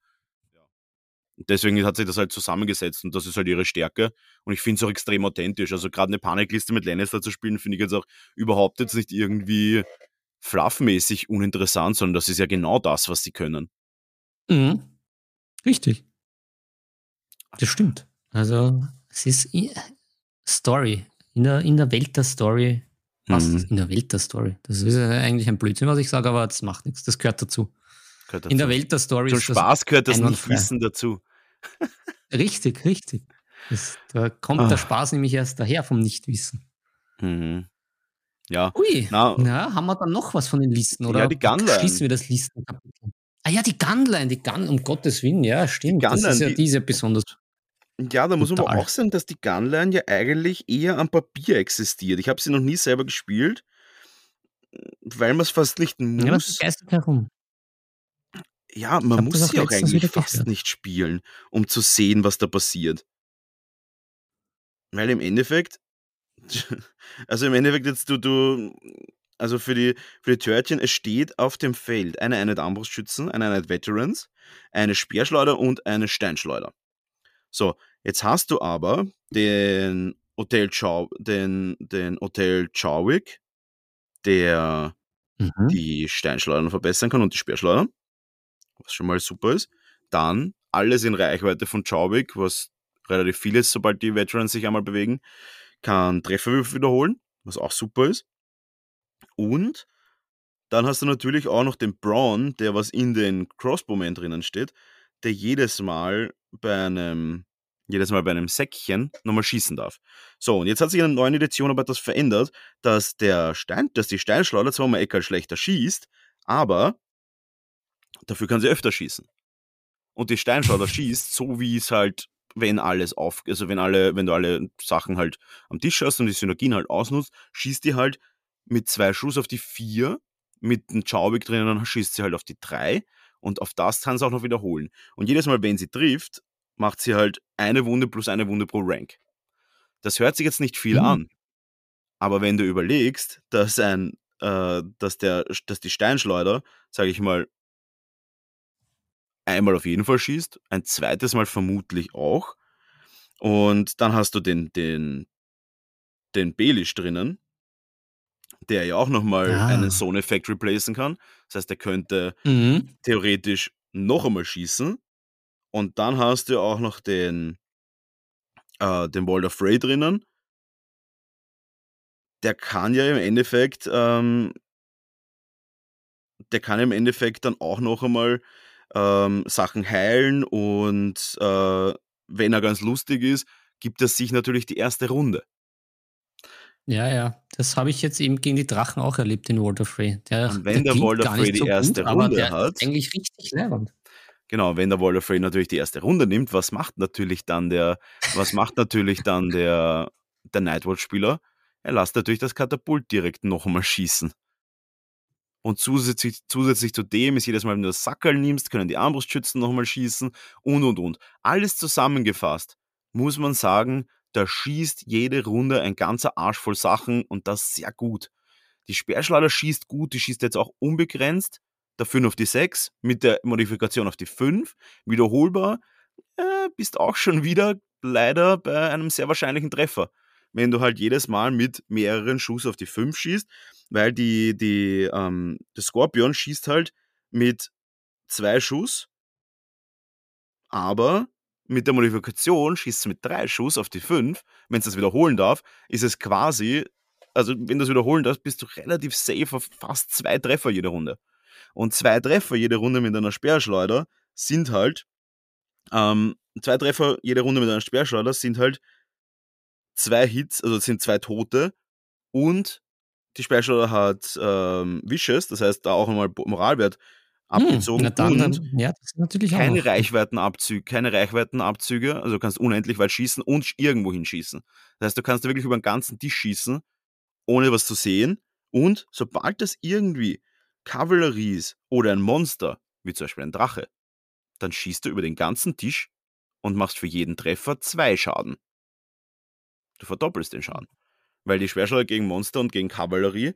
Deswegen hat sich das halt zusammengesetzt und das ist halt ihre Stärke. Und ich finde es auch extrem authentisch. Also gerade eine Panikliste mit Lannister zu spielen, finde ich jetzt auch überhaupt jetzt nicht irgendwie fluffmäßig uninteressant, sondern das ist ja genau das, was sie können. Mhm. Richtig. Das stimmt. Also es ist Story. In der, in der Welt der Story. Was? Mhm. In der Welt der Story. Das ist ja eigentlich ein Blödsinn, was ich sage, aber das macht nichts. Das gehört dazu. Gehört In der dazu. Welt der Story Zum ist das Spaß gehört das. Nicht-Wissen dazu. Richtig, richtig. Das, da kommt Ah. der Spaß nämlich erst daher vom Nichtwissen. Mhm. Ja, Ui, Na- na, haben wir dann noch was von den Listen? Oder Ja, die Gunline. schließen wir das Listenkapitel? Ah ja, die Gunline, die Gun, um Gottes Willen, ja, stimmt. das Gunline, ist ja die- diese besonders. Ja, da muss man aber Total. auch sagen, dass die Gunline ja eigentlich eher am Papier existiert. Ich habe sie noch nie selber gespielt, weil man es fast nicht Ja, das muss. geistert herum. Ja, man muss das sie auch eigentlich fast gehört. nicht spielen, um zu sehen, was da passiert. Weil im Endeffekt, also im Endeffekt jetzt du, du, also für die, für die Törtchen, es steht auf dem Feld eine Einheit Armbrustschützen, eine Einheit Veterans, eine Speerschleuder und eine Steinschleuder. So, jetzt hast du aber den Hotel, Chow, den, den Hotel Chorwick, der Mhm. die Steinschleudern verbessern kann und die Speerschleudern, was schon mal super ist. Dann alles in Reichweite von Chauwick, was relativ viel ist, sobald die Veterans sich einmal bewegen, kann Trefferwürfe wiederholen, was auch super ist. Und dann hast du natürlich auch noch den Braun, der was in den Crossbowmen drinnen steht, der jedes Mal bei einem jedes Mal bei einem Säckchen nochmal schießen darf. So, und jetzt hat sich in der neuen Edition aber etwas verändert, dass der Stein, dass die Steinschleuder zwar um eine Ecke schlechter schießt, aber dafür kann sie öfter schießen. Und die Steinschleuder schießt, so wie es halt, wenn alles auf, also wenn alle, wenn du alle Sachen halt am Tisch hast und die Synergien halt ausnutzt, schießt die halt mit zwei Schuss auf die vier, mit einem Chaubik drinnen schießt sie halt auf die drei und auf das kann sie auch noch wiederholen. Und jedes Mal, wenn sie trifft, macht sie halt eine Wunde plus eine Wunde pro Rank. Das hört sich jetzt nicht viel Mhm. an. Aber wenn du überlegst, dass ein, äh, dass der, dass die Steinschleuder, sage ich mal, einmal auf jeden Fall schießt, ein zweites Mal vermutlich auch. Und dann hast du den, den, den Belisch drinnen, der ja auch nochmal Ah. einen Zone-Effekt replacen kann. Das heißt, er könnte Mhm. theoretisch noch einmal schießen. Und dann hast du auch noch den, äh, den Walder Frey drinnen. Der kann ja im Endeffekt, ähm, der kann im Endeffekt dann auch noch einmal ähm, Sachen heilen und äh, wenn er ganz lustig ist, gibt er sich natürlich die erste Runde. Ja, ja. Das habe ich jetzt eben gegen die Drachen auch erlebt in Walter Frey. Der, Und wenn der Walder gar Frey die so erste aber Runde der hat- eigentlich richtig leibend. Genau, wenn der Walder Frey natürlich die erste Runde nimmt, was macht natürlich dann der, was macht natürlich dann der, der Nightwatch-Spieler? Er lässt natürlich das Katapult direkt noch einmal schießen. Und zusätzlich, zusätzlich zu dem ist jedes Mal, wenn du das Sackerl nimmst, können die Armbrustschützen noch einmal schießen und und und. Alles zusammengefasst muss man sagen, da schießt jede Runde ein ganzer Arsch voll Sachen und das sehr gut. Die Speerschleuder schießt gut, die schießt jetzt auch unbegrenzt, dafür nur auf die 6, mit der Modifikation auf die 5, wiederholbar, äh, bist auch schon wieder leider bei einem sehr wahrscheinlichen Treffer. Wenn du halt jedes Mal mit mehreren Schuss auf die 5 schießt, weil die, die, ähm, der Skorpion schießt halt mit zwei Schuss, aber mit der Modifikation schießt es mit drei Schuss auf die 5. Wenn es das wiederholen darf, ist es quasi, also wenn du es wiederholen darfst, bist du relativ safe auf fast zwei Treffer jede Runde. Und zwei Treffer jede Runde mit einer Speerschleuder sind halt, ähm, zwei Treffer jede Runde mit einer Speerschleuder sind halt zwei Hits, also es sind zwei Tote und die Speerschleuder hat ähm, Vicious, das heißt da auch nochmal Moralwert abgezogen Hm, dann, und dann, ja, auch keine noch. Reichweitenabzüge, keine Reichweitenabzüge, also du kannst unendlich weit schießen und irgendwo hinschießen. Das heißt, du kannst wirklich über den ganzen Tisch schießen, ohne was zu sehen. Und sobald das irgendwie Kavallerie ist oder ein Monster, wie zum Beispiel ein Drache, dann schießt du über den ganzen Tisch und machst für jeden Treffer zwei Schaden. Du verdoppelst den Schaden. Weil die Schwerschleuder gegen Monster und gegen Kavallerie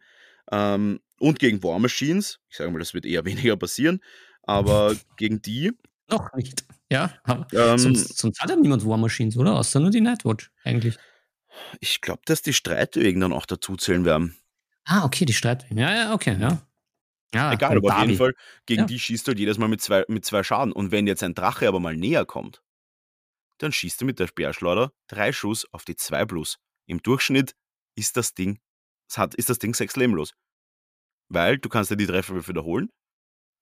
ähm, und gegen War Machines, ich sage mal, das wird eher weniger passieren, aber gegen die Noch nicht. Ja, Ähm, sonst, sonst hat ja niemand War Machines, oder? Außer nur die Nightwatch, eigentlich. Ich glaube, dass die Streitwegen dann auch dazu zählen werden. Ah, okay, die Streitwegen. Ja, ja, okay, ja. ja Egal, aber auf jeden. Fall, gegen Ja. die schießt du halt jedes Mal mit zwei, mit zwei Schaden. Und wenn jetzt ein Drache aber mal näher kommt, dann schießt du mit der Speerschleuder drei Schuss auf die 2 plus. Im Durchschnitt ist das Ding, hat, ist das Ding sechs Leben los. Weil du kannst ja die Treffer wiederholen.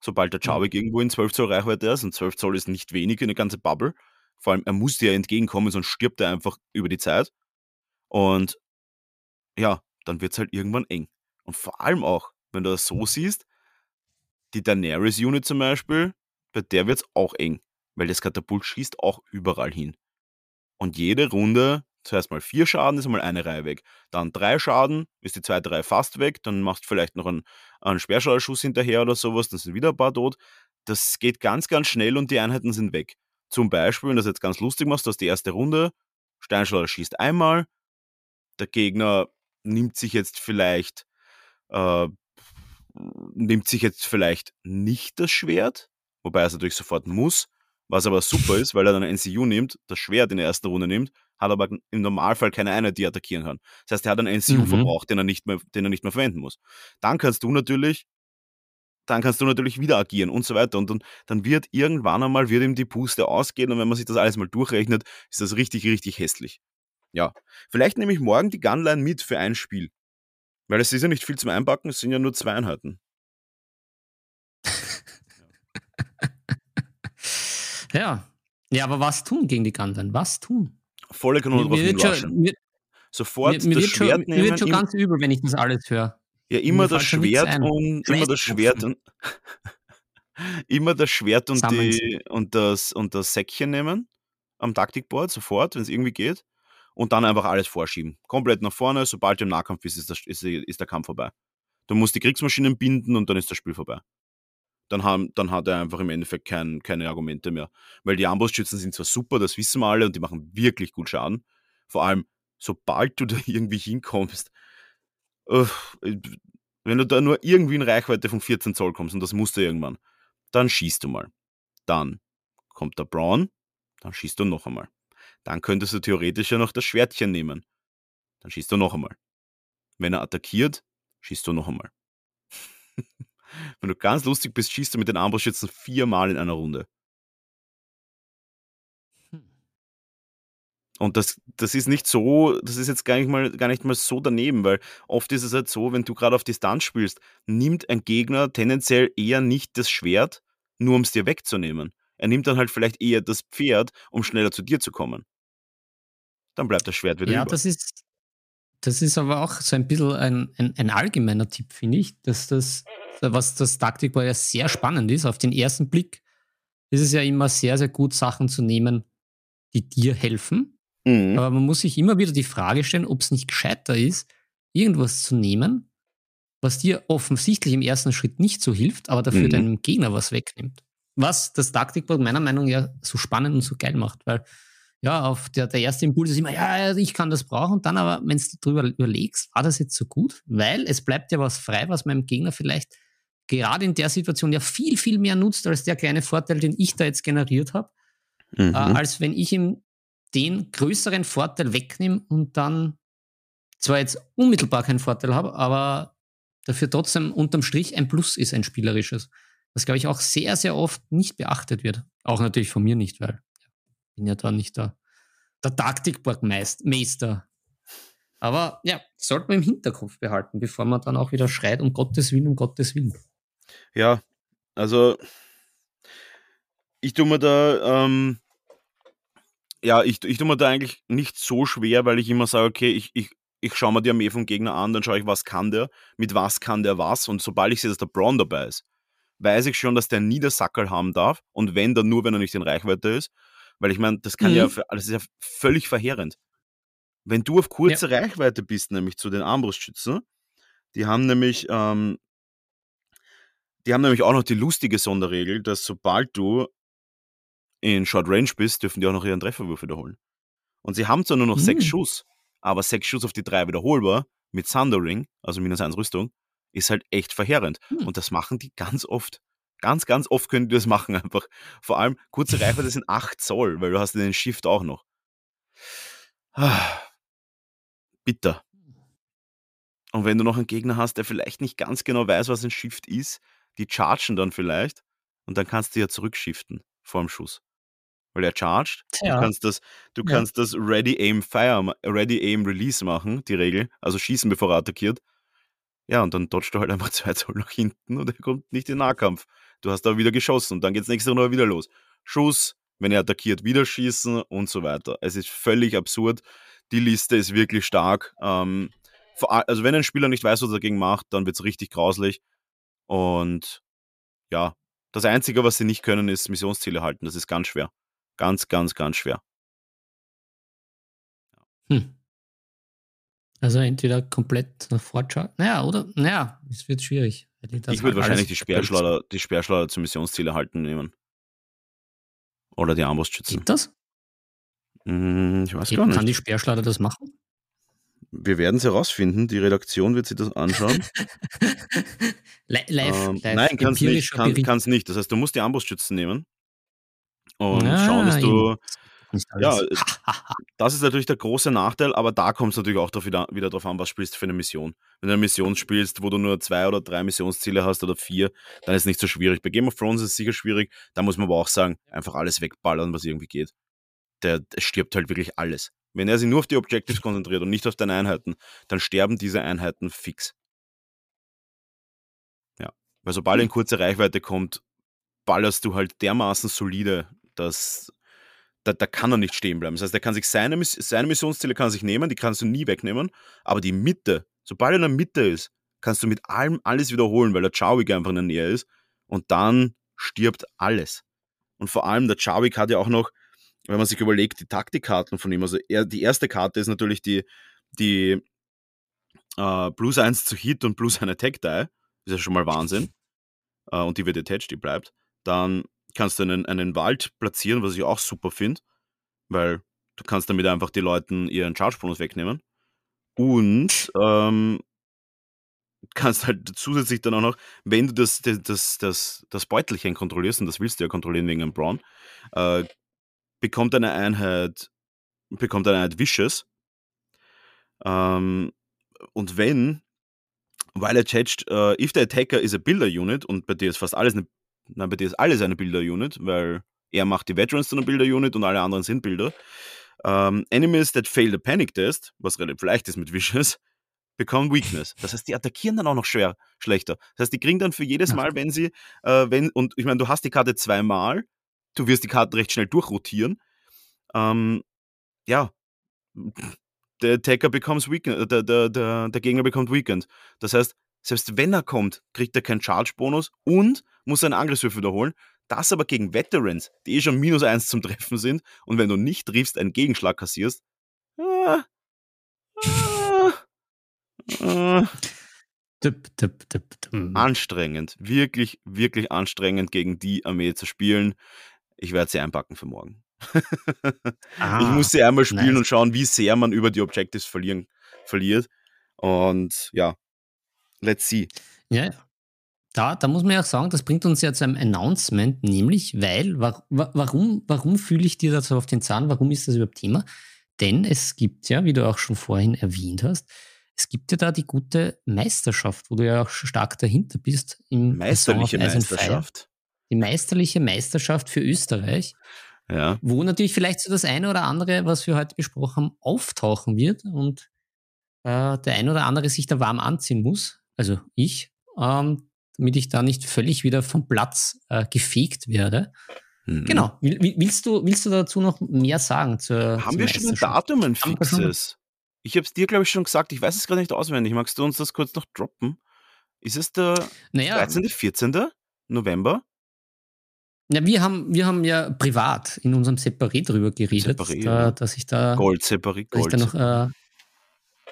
Sobald der Chavik irgendwo in 12 Zoll Reichweite ist, und 12 Zoll ist nicht wenig in der ganze Bubble. Vor allem, er muss dir entgegenkommen, sonst stirbt er einfach über die Zeit. Und ja, dann wird es halt irgendwann eng. Und vor allem auch, wenn du das so siehst, die Daenerys-Unit zum Beispiel, bei der wird es auch eng, weil das Katapult schießt auch überall hin. Und jede Runde, zuerst mal vier Schaden, ist einmal eine Reihe weg. Dann drei Schaden, ist die zweite Reihe fast weg, dann machst du vielleicht noch einen, einen Speerschleuderschuss hinterher oder sowas, dann sind wieder ein paar tot. Das geht ganz, ganz schnell und die Einheiten sind weg. Zum Beispiel, wenn du das jetzt ganz lustig machst, du hast die erste Runde, Steinschleuder schießt einmal, der Gegner nimmt sich jetzt vielleicht äh, nimmt sich jetzt vielleicht nicht das Schwert, wobei er es natürlich sofort muss, was aber super ist, weil er dann ein NCU nimmt, das Schwert in der ersten Runde nimmt, hat aber im Normalfall keine Einheit, die er attackieren kann. Das heißt, er hat einen NCU Mhm. verbraucht, den er nicht mehr, den er nicht mehr verwenden muss. Dann kannst du natürlich, dann kannst du natürlich wieder agieren und so weiter. Und dann, dann wird irgendwann einmal wird ihm die Puste ausgehen und wenn man sich das alles mal durchrechnet, ist das richtig, richtig hässlich. Ja. Vielleicht nehme ich morgen die Gunline mit für ein Spiel. Weil es ist ja nicht viel zum Einpacken, es sind ja nur zwei Einheiten. Ja. Ja, aber was tun gegen die Gundam? Was tun? Volle Kanone drauf schon, mir, Sofort mir, mir das wird schon, Schwert mir nehmen. wird schon ganz übel, wenn ich das alles höre. ja, immer das Schwert und immer das Schwert und immer das Schwert und die und das und das Säckchen nehmen am Taktikboard sofort, wenn es irgendwie geht. Und dann einfach alles vorschieben. Komplett nach vorne, sobald du im Nahkampf bist, ist, das, ist, ist der Kampf vorbei. Du musst die Kriegsmaschinen binden und dann ist das Spiel vorbei. Dann, haben, dann hat er einfach im Endeffekt kein, keine Argumente mehr. Weil die Armbrustschützen sind zwar super, das wissen wir alle, und die machen wirklich gut Schaden. Vor allem, sobald du da irgendwie hinkommst, uff, wenn du da nur irgendwie in Reichweite von 14 Zoll kommst, und das musst du irgendwann, dann schießt du mal. Dann kommt der Braun, dann schießt du noch einmal. Dann könntest du theoretisch ja noch das Schwertchen nehmen. Dann schießt du noch einmal. Wenn er attackiert, schießt du noch einmal. Wenn du ganz lustig bist, schießt du mit den Armbrustschützen viermal in einer Runde. Und das, das ist nicht so, das ist jetzt gar nicht, mal, gar nicht mal so daneben, weil oft ist es halt so, wenn du gerade auf Distanz spielst, nimmt ein Gegner tendenziell eher nicht das Schwert, nur um es dir wegzunehmen. Er nimmt dann halt vielleicht eher das Pferd, um schneller zu dir zu kommen. Dann bleibt das Schwert wieder Ja, über. das ist, das ist aber auch so ein bisschen ein, ein, ein allgemeiner Tipp, finde ich, dass das, was das Taktikball ja sehr spannend ist. Auf den ersten Blick ist es ja immer sehr, sehr gut, Sachen zu nehmen, die dir helfen. Mhm. Aber man muss sich immer wieder die Frage stellen, ob es nicht gescheiter ist, irgendwas zu nehmen, was dir offensichtlich im ersten Schritt nicht so hilft, aber dafür Mhm. deinem Gegner was wegnimmt. Was das Taktikboard meiner Meinung nach ja so spannend und so geil macht, weil ja, auf der, der erste Impuls ist immer, ja, ich kann das brauchen. Und dann aber, wenn du drüber überlegst, war das jetzt so gut? Weil es bleibt ja was frei, was meinem Gegner vielleicht gerade in der Situation ja viel, viel mehr nutzt als der kleine Vorteil, den ich da jetzt generiert habe Mhm. äh, als wenn ich ihm den größeren Vorteil wegnehme und dann zwar jetzt unmittelbar keinen Vorteil habe, aber dafür trotzdem unterm Strich ein Plus ist, ein spielerisches. Was, glaube ich, auch sehr, sehr oft nicht beachtet wird. Auch natürlich von mir nicht, weil bin ja da nicht der, der Taktikboardmeister. Aber ja, sollte man im Hinterkopf behalten, bevor man dann auch wieder schreit, um Gottes Willen, um Gottes Willen. Ja, also ich tue mir da, ähm, ja, ich, ich tue mir da eigentlich nicht so schwer, weil ich immer sage, okay, ich, ich, ich schaue mir die Armee vom Gegner an, dann schaue ich, was kann der, mit was kann der was und sobald ich sehe, dass der Braun dabei ist, weiß ich schon, dass der nie das Sackerl haben darf und wenn, dann nur, wenn er nicht in Reichweite ist, weil ich meine, das kann Mhm. ja, für- das ist ja völlig verheerend. Wenn du auf kurze Reichweite bist, nämlich zu den Armbrustschützen, die haben nämlich, ähm, die haben nämlich auch noch die lustige Sonderregel, dass sobald du in Short Range bist, dürfen die auch noch ihren Trefferwurf wiederholen. Und sie haben zwar nur noch sechs Mhm. Schuss, aber sechs Schuss auf die drei wiederholbar mit Thundering, also minus eins Rüstung, ist halt echt verheerend. Mhm. Und das machen die ganz oft. Ganz, ganz oft können die das machen einfach. Vor allem kurze Reichweite sind 8 Zoll, weil du hast den Shift auch noch. Ah, bitter. Und wenn du noch einen Gegner hast, der vielleicht nicht ganz genau weiß, was ein Shift ist, die chargen dann vielleicht und dann kannst du ja zurückshiften vor dem Schuss. Weil er charged, Tja. du kannst das, du Ja. kannst das Ready Aim Fire, Ready Aim Release machen, die Regel, also schießen bevor er attackiert. Ja, und dann dodgst du halt einfach zwei Zoll nach hinten und er kommt nicht in Nahkampf. Du hast aber wieder geschossen und dann geht's nächste Runde wieder los. Schuss, wenn er attackiert, wieder schießen und so weiter. Es ist völlig absurd. Die Liste ist wirklich stark. Ähm, also wenn ein Spieler nicht weiß, was er dagegen macht, dann wird's richtig grauslich. Und ja, das Einzige, was sie nicht können, ist Missionsziele halten. Das ist ganz schwer. Ganz, ganz, ganz schwer. Hm. Also entweder komplett Fortschau. Naja, oder? Naja, es wird schwierig. Ich würde wahrscheinlich die Speerschleuder, die Speerschleuder zum Missionsziele halten nehmen. Oder die Armbrustschützen. Geht das? Hm, ich weiß Geht, gar kann die nicht. Speerschleuder das machen? Wir werden es herausfinden. Die Redaktion wird sich das anschauen. Li- live, ähm, live nein, kannst nicht, empirischer kann, nicht. Das heißt, du musst die Armbrustschützen nehmen und Ah, schauen, dass du. Nicht Ja, äh, Das ist natürlich der große Nachteil, aber da kommt es natürlich auch drauf wieder, wieder drauf an, was spielst du für eine Mission. Wenn du eine Mission spielst, wo du nur zwei oder drei Missionsziele hast oder vier, dann ist es nicht so schwierig. Bei Game of Thrones ist es sicher schwierig, da muss man aber auch sagen, einfach alles wegballern, was irgendwie geht. Der, der stirbt halt wirklich alles. Wenn er sich nur auf die Objectives konzentriert und nicht auf deine Einheiten, dann sterben diese Einheiten fix. Ja. Weil sobald er in kurze Reichweite kommt, ballerst du halt dermaßen solide, dass da, da kann er nicht stehen bleiben. Das heißt, er kann sich seine, seine Missionsziele kann sich nehmen, die kannst du nie wegnehmen, aber die Mitte, sobald er in der Mitte ist, kannst du mit allem alles wiederholen, weil der Chawik einfach in der Nähe ist und dann stirbt alles. Und vor allem der Chawik hat ja auch noch, wenn man sich überlegt, die Taktikkarten von ihm, also er, die erste Karte ist natürlich die, die äh, Plus 1 zu Hit und Plus 1 Attack Die, ist ja schon mal Wahnsinn. Äh, und die wird attached, die bleibt. Dann kannst du einen, einen Wald platzieren, was ich auch super finde, weil du kannst damit einfach die Leuten ihren Charge-Bonus wegnehmen. Und ähm, kannst halt zusätzlich dann auch noch, wenn du das, das, das, das, Beutelchen kontrollierst, und das willst du ja kontrollieren wegen einem Braun, äh, bekommt eine Einheit, bekommt eine Einheit Vicious. Ähm, und wenn, weil er checkt, äh, if the attacker is a builder unit, und bei dir ist fast alles eine, nein, bei dir ist alles eine Builder Unit, weil er macht die Veterans zu einer Builder Unit und alle anderen sind Builder. Ähm, enemies that fail the panic test, was relativ leicht ist mit Vicious, bekommen Weakness. Das heißt, die attackieren dann auch noch schwer, schlechter. Das heißt, die kriegen dann für jedes. Mal, wenn sie, äh, wenn, und ich meine, du hast die Karte zweimal, du wirst die Karten recht schnell durchrotieren. Ähm, ja, der Attacker becomes weakened, der, der, der, der Gegner bekommt weakened. Das heißt, selbst wenn er kommt, kriegt er keinen Charge-Bonus und muss seinen Angriffswürfel wiederholen. Das aber gegen Veterans, die eh schon minus eins zum Treffen sind und wenn du nicht triffst, einen Gegenschlag kassierst. Ah, ah, ah, anstrengend. Wirklich, wirklich anstrengend, gegen die Armee zu spielen. Ich werde sie einpacken für morgen. Ah, ich muss sie einmal spielen nice. und schauen, wie sehr man über die Objectives verlieren, verliert. Und ja, let's see. Ja. Da, da muss man ja auch sagen, das bringt uns ja zu einem Announcement, nämlich, weil, wa wa warum, warum fühle ich dir das auf den Zahn? Warum ist das überhaupt Thema? Denn es gibt ja, wie du auch schon vorhin erwähnt hast, es gibt ja da die gute Meisterschaft, wo du ja auch stark dahinter bist. Im Meisterliche. Meisterschaft. Die meisterliche Meisterschaft für Österreich, Ja. wo natürlich vielleicht so das eine oder andere, was wir heute besprochen haben, auftauchen wird und äh, der eine oder andere sich da warm anziehen muss, also ich, ähm, damit ich da nicht völlig wieder vom Platz äh, gefegt werde. Mhm. Genau. Will, will- willst, du, willst du dazu noch mehr sagen? Zur, Haben wir schon ein? Datum, ein fixes? Ich habe es dir, glaube ich, schon gesagt. Ich weiß es gerade nicht auswendig. Magst du uns das kurz noch droppen? Ist es der Naja, 13., 14. November? na, wir, haben, wir haben ja privat in unserem Separé drüber geredet, Separé, da, ja. dass ich da Gold separat. dass ich Gold da noch äh,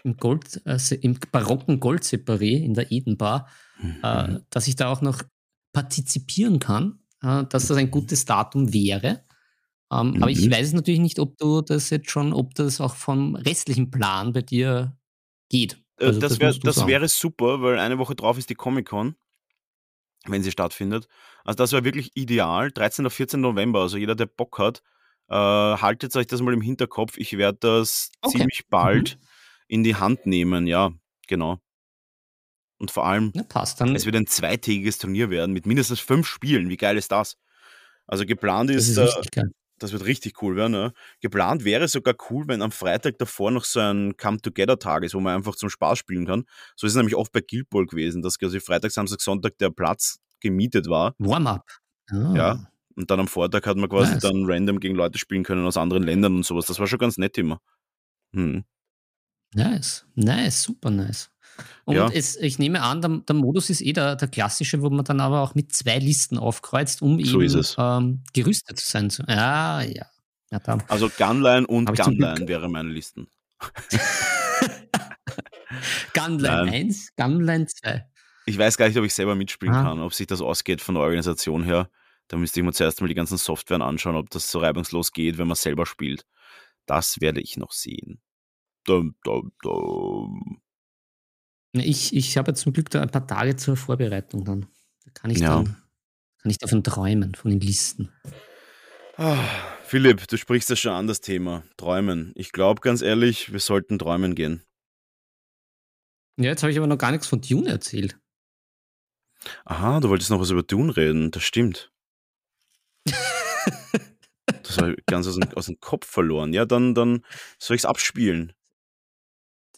im, Gold, äh, se- im barocken Gold-Separé in der Edenbar, äh, Mhm. dass ich da auch noch partizipieren kann, äh, dass das ein gutes Datum wäre. Ähm, Aber ich Mhm. weiß natürlich nicht, ob du das jetzt schon, ob das auch vom restlichen Plan bei dir geht. Äh, Also das wär, das wäre super, weil eine Woche drauf ist die Comic-Con. wenn sie stattfindet. Also das wäre wirklich ideal. 13. oder 14. November. Also jeder, der Bock hat, äh, haltet euch das mal im Hinterkopf. Ich werde das Okay. ziemlich bald in die Hand nehmen. Ja, genau. Und vor allem, Ja, passt. Dann es wird ein zweitägiges Turnier werden mit mindestens fünf Spielen. Wie geil ist das? Also geplant das ist, ist äh, das wird richtig cool werden. Ne? Geplant wäre sogar cool, wenn am Freitag davor noch so ein Come-Together-Tag ist, wo man einfach zum Spaß spielen kann. So ist es nämlich oft bei Guild Ball gewesen, dass quasi Freitag, Samstag, Sonntag der Platz gemietet war. Warm-up. Ah. Ja. Und dann am Vortag hat man quasi Nice. dann random gegen Leute spielen können aus anderen Ländern und sowas. Das war schon ganz nett immer. Hm. Nice, nice, super nice. Und Ja. es, ich nehme an, der, der Modus ist eh der, der klassische, wo man dann aber auch mit zwei Listen aufkreuzt, um So eben. Ähm, gerüstet zu sein. Ja, ja. ja. Also Gunline und Gunline Glück- wäre meine Listen. Gunline Nein. 1, Gunline 2. Ich weiß gar nicht, ob ich selber mitspielen Ah. kann, ob sich das ausgeht von der Organisation her. Da müsste ich mir zuerst mal die ganzen Softwaren anschauen, ob das so reibungslos geht, wenn man selber spielt. Das werde ich noch sehen. Dum, dum, dum. Ich, ich habe zum Glück da ein paar Tage zur Vorbereitung dann. Da kann ich Ja. dann kann ich davon träumen, von den Listen. Ah, Philipp, du sprichst das schon an, das Thema. Träumen. Ich glaube ganz ehrlich, wir sollten träumen gehen. Ja, jetzt habe ich aber noch gar nichts von Dune erzählt. Aha, du wolltest noch was über Dune reden, das stimmt. Das habe ich ganz aus dem, aus dem Kopf verloren. Ja, dann, dann soll ich es abspielen.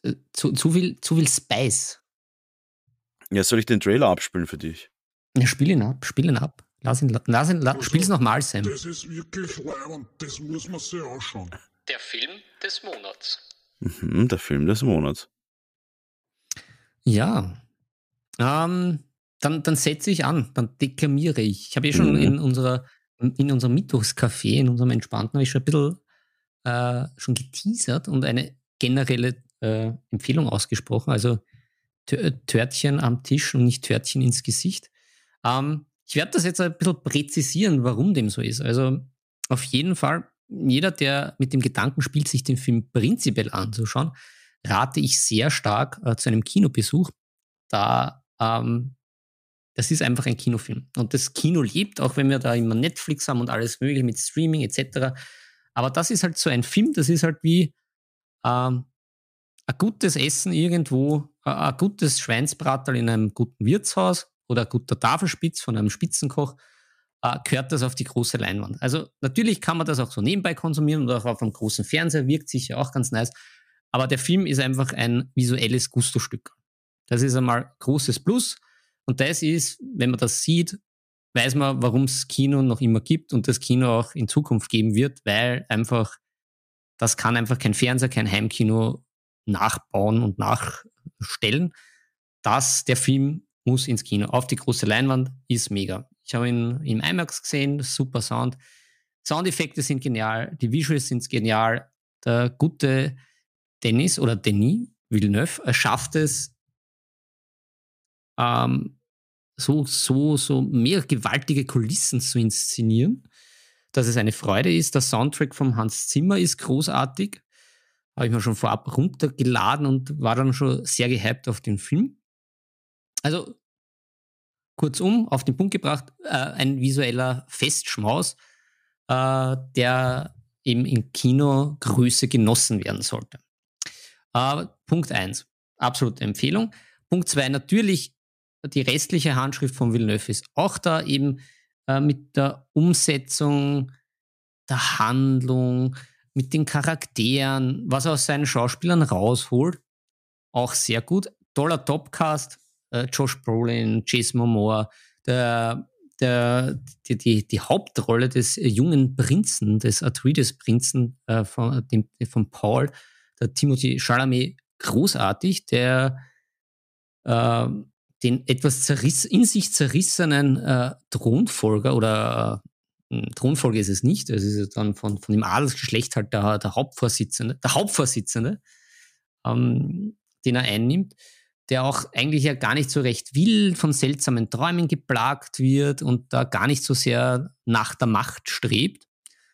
Äh, Zu, zu, viel, zu viel Spice. Ja, soll ich den Trailer abspielen für dich? Ja, spiel ihn ab, spiel ihn ab. Lass ihn, lass ihn, lass, spiel's nochmal, Sam. Das ist wirklich leibend, das muss man sich anschauen. Der Film des Monats. Mhm, der Film des Monats. Ja. Ähm, dann, dann setze ich an, dann deklamiere ich. Ich habe eh schon Mhm. in unserer in unserem Mittwochscafé, in unserem entspannten, habe ich schon ein bisschen äh, schon geteasert und eine generelle äh, Empfehlung ausgesprochen. Also Tö- Törtchen am Tisch und nicht Törtchen ins Gesicht. Ähm, ich werde das jetzt ein bisschen präzisieren, warum dem so ist. Also auf jeden Fall, jeder, der mit dem Gedanken spielt, sich den Film prinzipiell anzuschauen, rate ich sehr stark äh, zu einem Kinobesuch, da ähm, das ist einfach ein Kinofilm. Und das Kino lebt, auch wenn wir da immer Netflix haben und alles mögliche mit Streaming etc. Aber das ist halt so ein Film, das ist halt wie ähm, ein gutes Essen irgendwo, ein gutes Schweinsbraterl in einem guten Wirtshaus oder ein guter Tafelspitz von einem Spitzenkoch, äh, gehört das auf die große Leinwand. Also natürlich kann man das auch so nebenbei konsumieren oder auch auf einem großen Fernseher, wirkt sicher auch ganz nice. Aber der Film ist einfach ein visuelles Gustostück. Das ist einmal großes Plus. Und das ist, wenn man das sieht, weiß man, warum es Kino noch immer gibt und das Kino auch in Zukunft geben wird, weil einfach, das kann einfach kein Fernseher, kein Heimkino nachbauen und nachstellen. Das, der Film muss ins Kino. Auf die große Leinwand ist mega. Ich habe ihn im IMAX gesehen, super Sound. Soundeffekte sind genial, die Visuals sind genial. Der gute Dennis oder Denis Villeneuve schafft es, ähm, so, so, so mehr gewaltige Kulissen zu inszenieren, dass es eine Freude ist. Der Soundtrack vom Hans Zimmer ist großartig. Habe ich mir schon vorab runtergeladen und war dann schon sehr gehypt auf den Film. Also, kurzum, auf den Punkt gebracht, äh, ein visueller Festschmaus, äh, der eben in Kinogröße genossen werden sollte. Äh, Punkt eins, absolute Empfehlung. Punkt zwei, natürlich die restliche Handschrift von Villeneuve ist auch da eben äh, mit der Umsetzung der Handlung, mit den Charakteren, was er aus seinen Schauspielern rausholt, auch sehr gut. Toller Topcast, äh, Josh Brolin, Jason Momoa, der, der, die, die, die Hauptrolle des äh, jungen Prinzen, des Atreides-Prinzen äh, von, von Paul, der Timothy Chalamet, großartig, der äh, den etwas zerriss, in sich zerrissenen äh, Thronfolger oder äh, Thronfolger ist es nicht, es ist dann von, von dem Adelsgeschlecht halt der, der Hauptvorsitzende, der Hauptvorsitzende, ähm, den er einnimmt, der auch eigentlich ja gar nicht so recht will, von seltsamen Träumen geplagt wird und da gar nicht so sehr nach der Macht strebt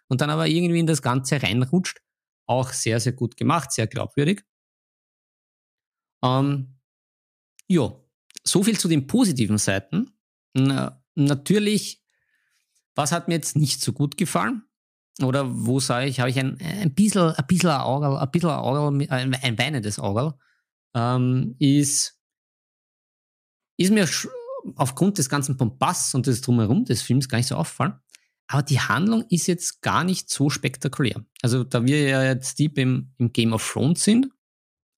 und dann aber irgendwie in das Ganze reinrutscht. Auch sehr, sehr gut gemacht, sehr glaubwürdig. Ähm, ja, so viel zu den positiven Seiten. Na, natürlich, was hat mir jetzt nicht so gut gefallen? Oder wo sage ich, habe ich ein, ein bisschen, ein bisschen ein Auge, ein bisschen ein, Auge, ein, ein weinendes Auge, ähm, ist, ist mir aufgrund des ganzen Bombasts und des Drumherum des Films gar nicht so auffallen. Aber die Handlung ist jetzt gar nicht so spektakulär. Also, da wir ja jetzt deep im, im Game of Thrones sind,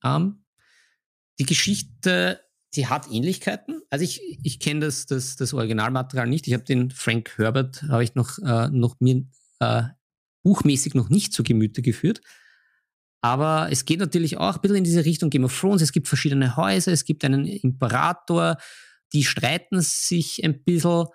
ähm, die Geschichte, die hat Ähnlichkeiten. Also, ich, ich kenne das, das, das Originalmaterial nicht. Ich habe den Frank Herbert, habe ich noch, äh, noch mir äh, buchmäßig noch nicht zu Gemüte geführt. Aber es geht natürlich auch ein bisschen in diese Richtung Game of Thrones. Es gibt verschiedene Häuser, es gibt einen Imperator, die streiten sich ein bisschen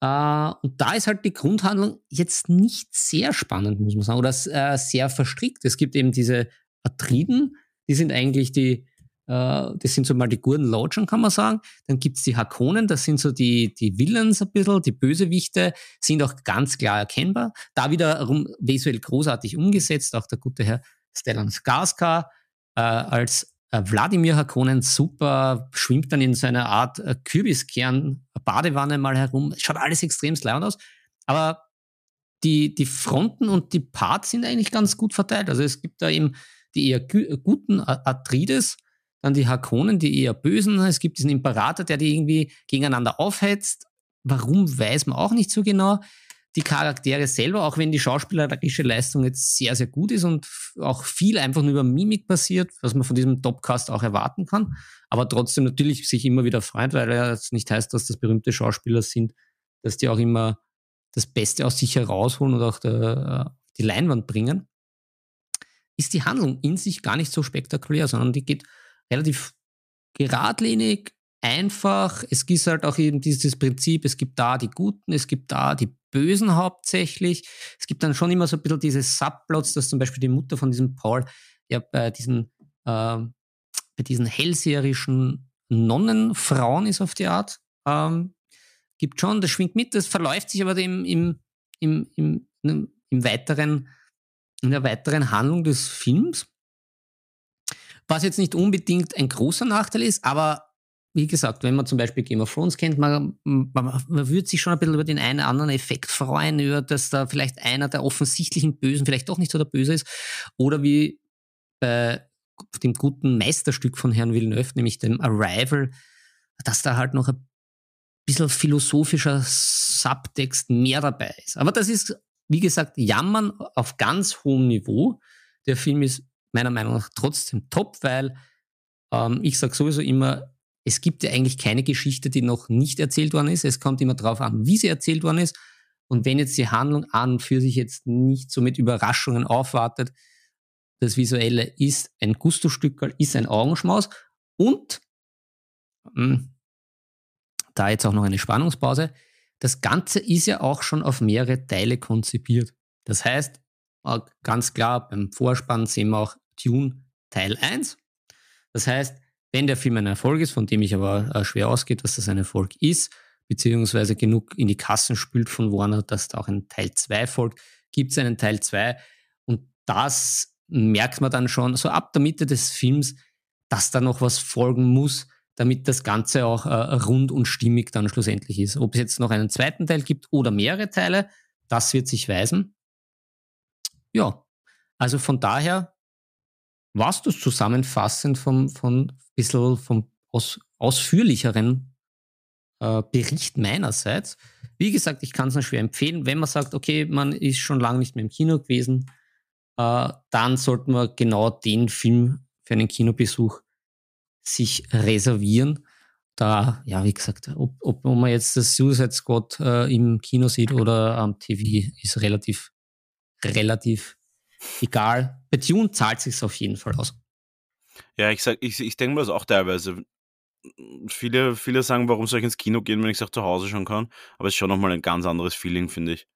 äh, und da ist halt die Grundhandlung jetzt nicht sehr spannend, muss man sagen, oder äh, sehr verstrickt. Es gibt eben diese Atriden, die sind eigentlich die, das sind so mal die guten Lodgen, kann man sagen. Dann gibt's die Hakonen, das sind so die, die Villains ein bisschen, die Bösewichte, sind auch ganz klar erkennbar. Da wiederum visuell großartig umgesetzt, auch der gute Herr Stellan Skarsgård äh, als äh, Wladimir Hakonen super, schwimmt dann in so einer Art äh, Kürbiskern, Badewanne mal herum. Schaut alles extrem leid aus. Aber die, die Fronten und die Parts sind eigentlich ganz gut verteilt. Also es gibt da eben die eher guten Atrides, dann die Hakonen, die eher bösen. Es gibt diesen Imperator, der die irgendwie gegeneinander aufhetzt. Warum, weiß man auch nicht so genau die Charaktere selber, auch wenn die schauspielerische Leistung jetzt sehr, sehr gut ist und auch viel einfach nur über Mimik passiert, was man von diesem Topcast auch erwarten kann, aber trotzdem natürlich sich immer wieder freut, weil jetzt nicht heißt, dass das berühmte Schauspieler sind, dass die auch immer das Beste aus sich herausholen und auch äh, die Leinwand bringen, ist die Handlung in sich gar nicht so spektakulär, sondern die geht relativ geradlinig, einfach. Es gibt halt auch eben dieses Prinzip, es gibt da die Guten, es gibt da die Bösen hauptsächlich. Es gibt dann schon immer so ein bisschen diese Subplots, dass zum Beispiel die Mutter von diesem Paul ja bei diesen, äh, bei diesen hellseherischen Nonnenfrauen ist auf die Art. Ähm, gibt schon, das schwingt mit, das verläuft sich aber im, im, im, im, im weiteren, in der weiteren Handlung des Films. Was jetzt nicht unbedingt ein großer Nachteil ist, aber wie gesagt, wenn man zum Beispiel Game of Thrones kennt, man, man, man würde sich schon ein bisschen über den einen oder anderen Effekt freuen, über dass da vielleicht einer der offensichtlichen Bösen vielleicht doch nicht so der Böse ist. Oder wie bei dem guten Meisterstück von Herrn Villeneuve, nämlich dem Arrival, dass da halt noch ein bisschen philosophischer Subtext mehr dabei ist. Aber das ist, wie gesagt, Jammern auf ganz hohem Niveau. Der Film ist meiner Meinung nach trotzdem top, weil ähm, ich sage sowieso immer, es gibt ja eigentlich keine Geschichte, die noch nicht erzählt worden ist. Es kommt immer darauf an, wie sie erzählt worden ist. Und wenn jetzt die Handlung an und für sich jetzt nicht so mit Überraschungen aufwartet, das Visuelle ist ein Gusto-Stück, ist ein Augenschmaus und mh, hm, da jetzt auch noch eine Spannungspause. Das Ganze ist ja auch schon auf mehrere Teile konzipiert. Das heißt, äh, ganz klar, beim Vorspann sehen wir auch Tune Teil 1. Das heißt, wenn der Film ein Erfolg ist, von dem ich aber äh, schwer ausgehe, dass das ein Erfolg ist, beziehungsweise genug in die Kassen spült von Warner, dass da auch ein Teil 2 folgt, gibt es einen Teil 2 und das merkt man dann schon so ab der Mitte des Films, dass da noch was folgen muss, damit das Ganze auch äh, rund und stimmig dann schlussendlich ist. Ob es jetzt noch einen zweiten Teil gibt oder mehrere Teile, das wird sich weisen. Ja, also von daher war es das zusammenfassend vom, von, bisschen vom aus, ausführlicheren äh, Bericht meinerseits. Wie gesagt, ich kann es nur schwer empfehlen. Wenn man sagt, okay, man ist schon lange nicht mehr im Kino gewesen, äh, dann sollte man genau den Film für einen Kinobesuch sich reservieren. Da, ja, wie gesagt, ob, ob man jetzt das Suicide Squad äh, im Kino sieht oder am TV, ist relativ, relativ egal. Bei Tune zahlt sich auf jeden Fall aus. Ja, ich sag, ich, ich denke mir das auch teilweise. Viele, viele sagen, warum soll ich ins Kino gehen, wenn ich es auch zu Hause schon kann? Aber es ist schon nochmal ein ganz anderes Feeling, finde ich.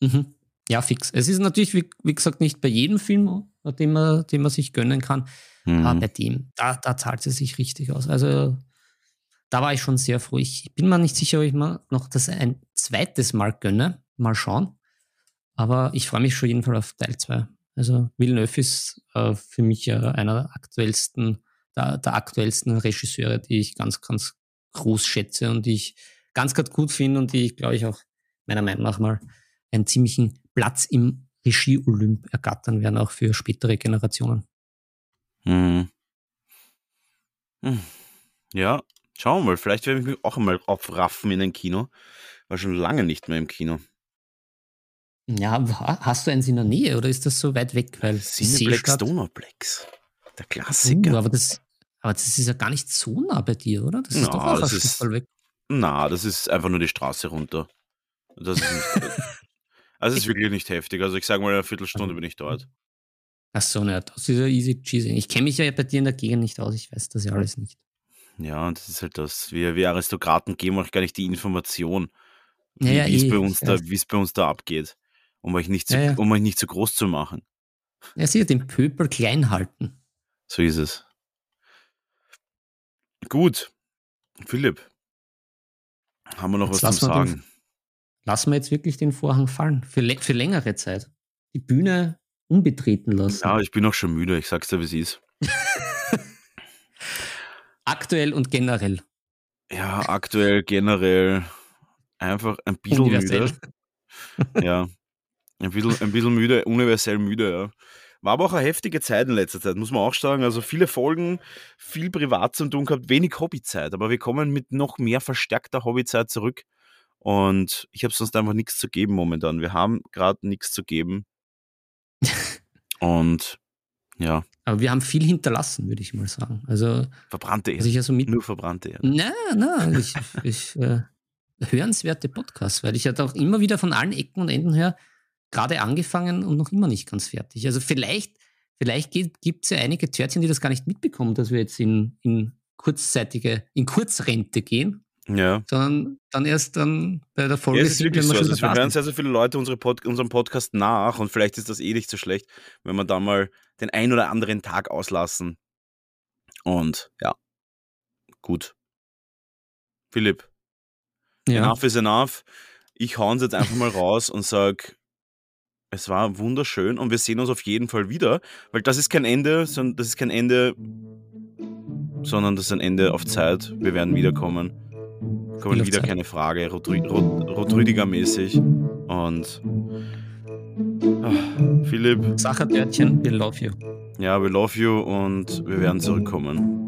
Mhm. Ja, fix. Es ist natürlich, wie, wie, gesagt, nicht bei jedem Film, den man, den man sich gönnen kann. Mhm. Aber bei dem, da, da zahlt es sich richtig aus. Also da war ich schon sehr froh. Ich bin mir nicht sicher, ob ich mir noch das ein zweites Mal gönne. Mal schauen. Aber ich freue mich schon jeden Fall auf Teil 2. Also Villeneuve ist äh, für mich äh, einer der aktuellsten, der, der, aktuellsten Regisseure, die ich ganz, ganz groß schätze und ich ganz, ganz gut finde und die, glaube ich, auch meiner Meinung nach mal einen ziemlichen Platz im Regie-Olymp ergattern werden, auch für spätere Generationen. Mhm. Hm. Ja, schauen wir mal. Vielleicht werde ich mich auch einmal aufraffen in ein Kino. War schon lange nicht mehr im Kino. Ja, ha- hast du eins in der Nähe oder ist das so weit weg? Weil Cineplex, Donauplex. Der Uh, Klassiker. aber, das, aber das ist ja gar nicht so nah bei dir, oder? Das ist Na, doch auch das ist- Stück weg. Na, das ist einfach nur die Straße runter. Das ist nicht, also es ist wirklich nicht heftig. Also ich sage mal, eine Viertelstunde bin ich dort. Ach so, ne, das ist ja easy cheesy. Ich kenne mich ja bei dir in der Gegend nicht aus, ich weiß das ja alles nicht. Ja, und das ist halt das. Wir, wir Aristokraten geben euch gar nicht die Information, wie Ja, ja, es eh, bei uns da, bei uns da abgeht. Um euch nicht zu, Ja, ja. um euch nicht zu groß zu machen. Ja, sicher, den Pöbel klein halten. So ist es. Gut. Philipp. Haben wir noch Jetzt was lassen wir den- Sagen? Lassen wir jetzt wirklich den Vorhang fallen. Für, für längere Zeit. Die Bühne unbetreten lassen. Ja, ich bin auch schon müde. Ich sag's dir, wie es ist. Aktuell und generell. Ja, aktuell generell einfach ein bisschen müde. Ja, ein bisschen, ein bisschen müde, universell müde, ja. War aber auch eine heftige Zeit in letzter Zeit, muss man auch sagen. Also viele Folgen, viel privat zum tun gehabt, wenig Hobbyzeit. Aber wir kommen mit noch mehr verstärkter Hobbyzeit zurück. Und ich habe sonst einfach nichts zu geben momentan. Wir haben gerade nichts zu geben. Und ja, Aber wir haben viel hinterlassen, würde ich mal sagen. Also, verbrannte Erde. ja so mit. Nur verbrannte Erde. Nein, nein, ich, ich, äh, hörenswerte Podcasts, weil ich ja auch immer wieder von allen Ecken und Enden her gerade angefangen und noch immer nicht ganz fertig. Also vielleicht, vielleicht gibt es ja einige Törtchen, die das gar nicht mitbekommen, dass wir jetzt in, in kurzzeitige, in Kurzrente gehen, Ja. sondern dann erst dann bei der Folge Ja, es ist wirklich so. Also, wir hören sehr, sehr viele Leute unsere Pod unserem Podcast nach und vielleicht ist das eh nicht so schlecht, wenn wir da mal den ein oder anderen Tag auslassen. Und ja, gut. Philipp, Ja. enough is enough. Ich hau uns jetzt einfach mal raus und sag, es war wunderschön und wir sehen uns auf jeden Fall wieder, weil das ist kein Ende, sondern das ist kein Ende, sondern das ist ein Ende auf Zeit. Wir werden wiederkommen. Kommen wieder, Zeit. keine Frage, Rot- Rot- Rotrüdiger-mäßig. Und ah, Philipp, Sacher Törtchen, we love you. ja, we love you und wir werden zurückkommen.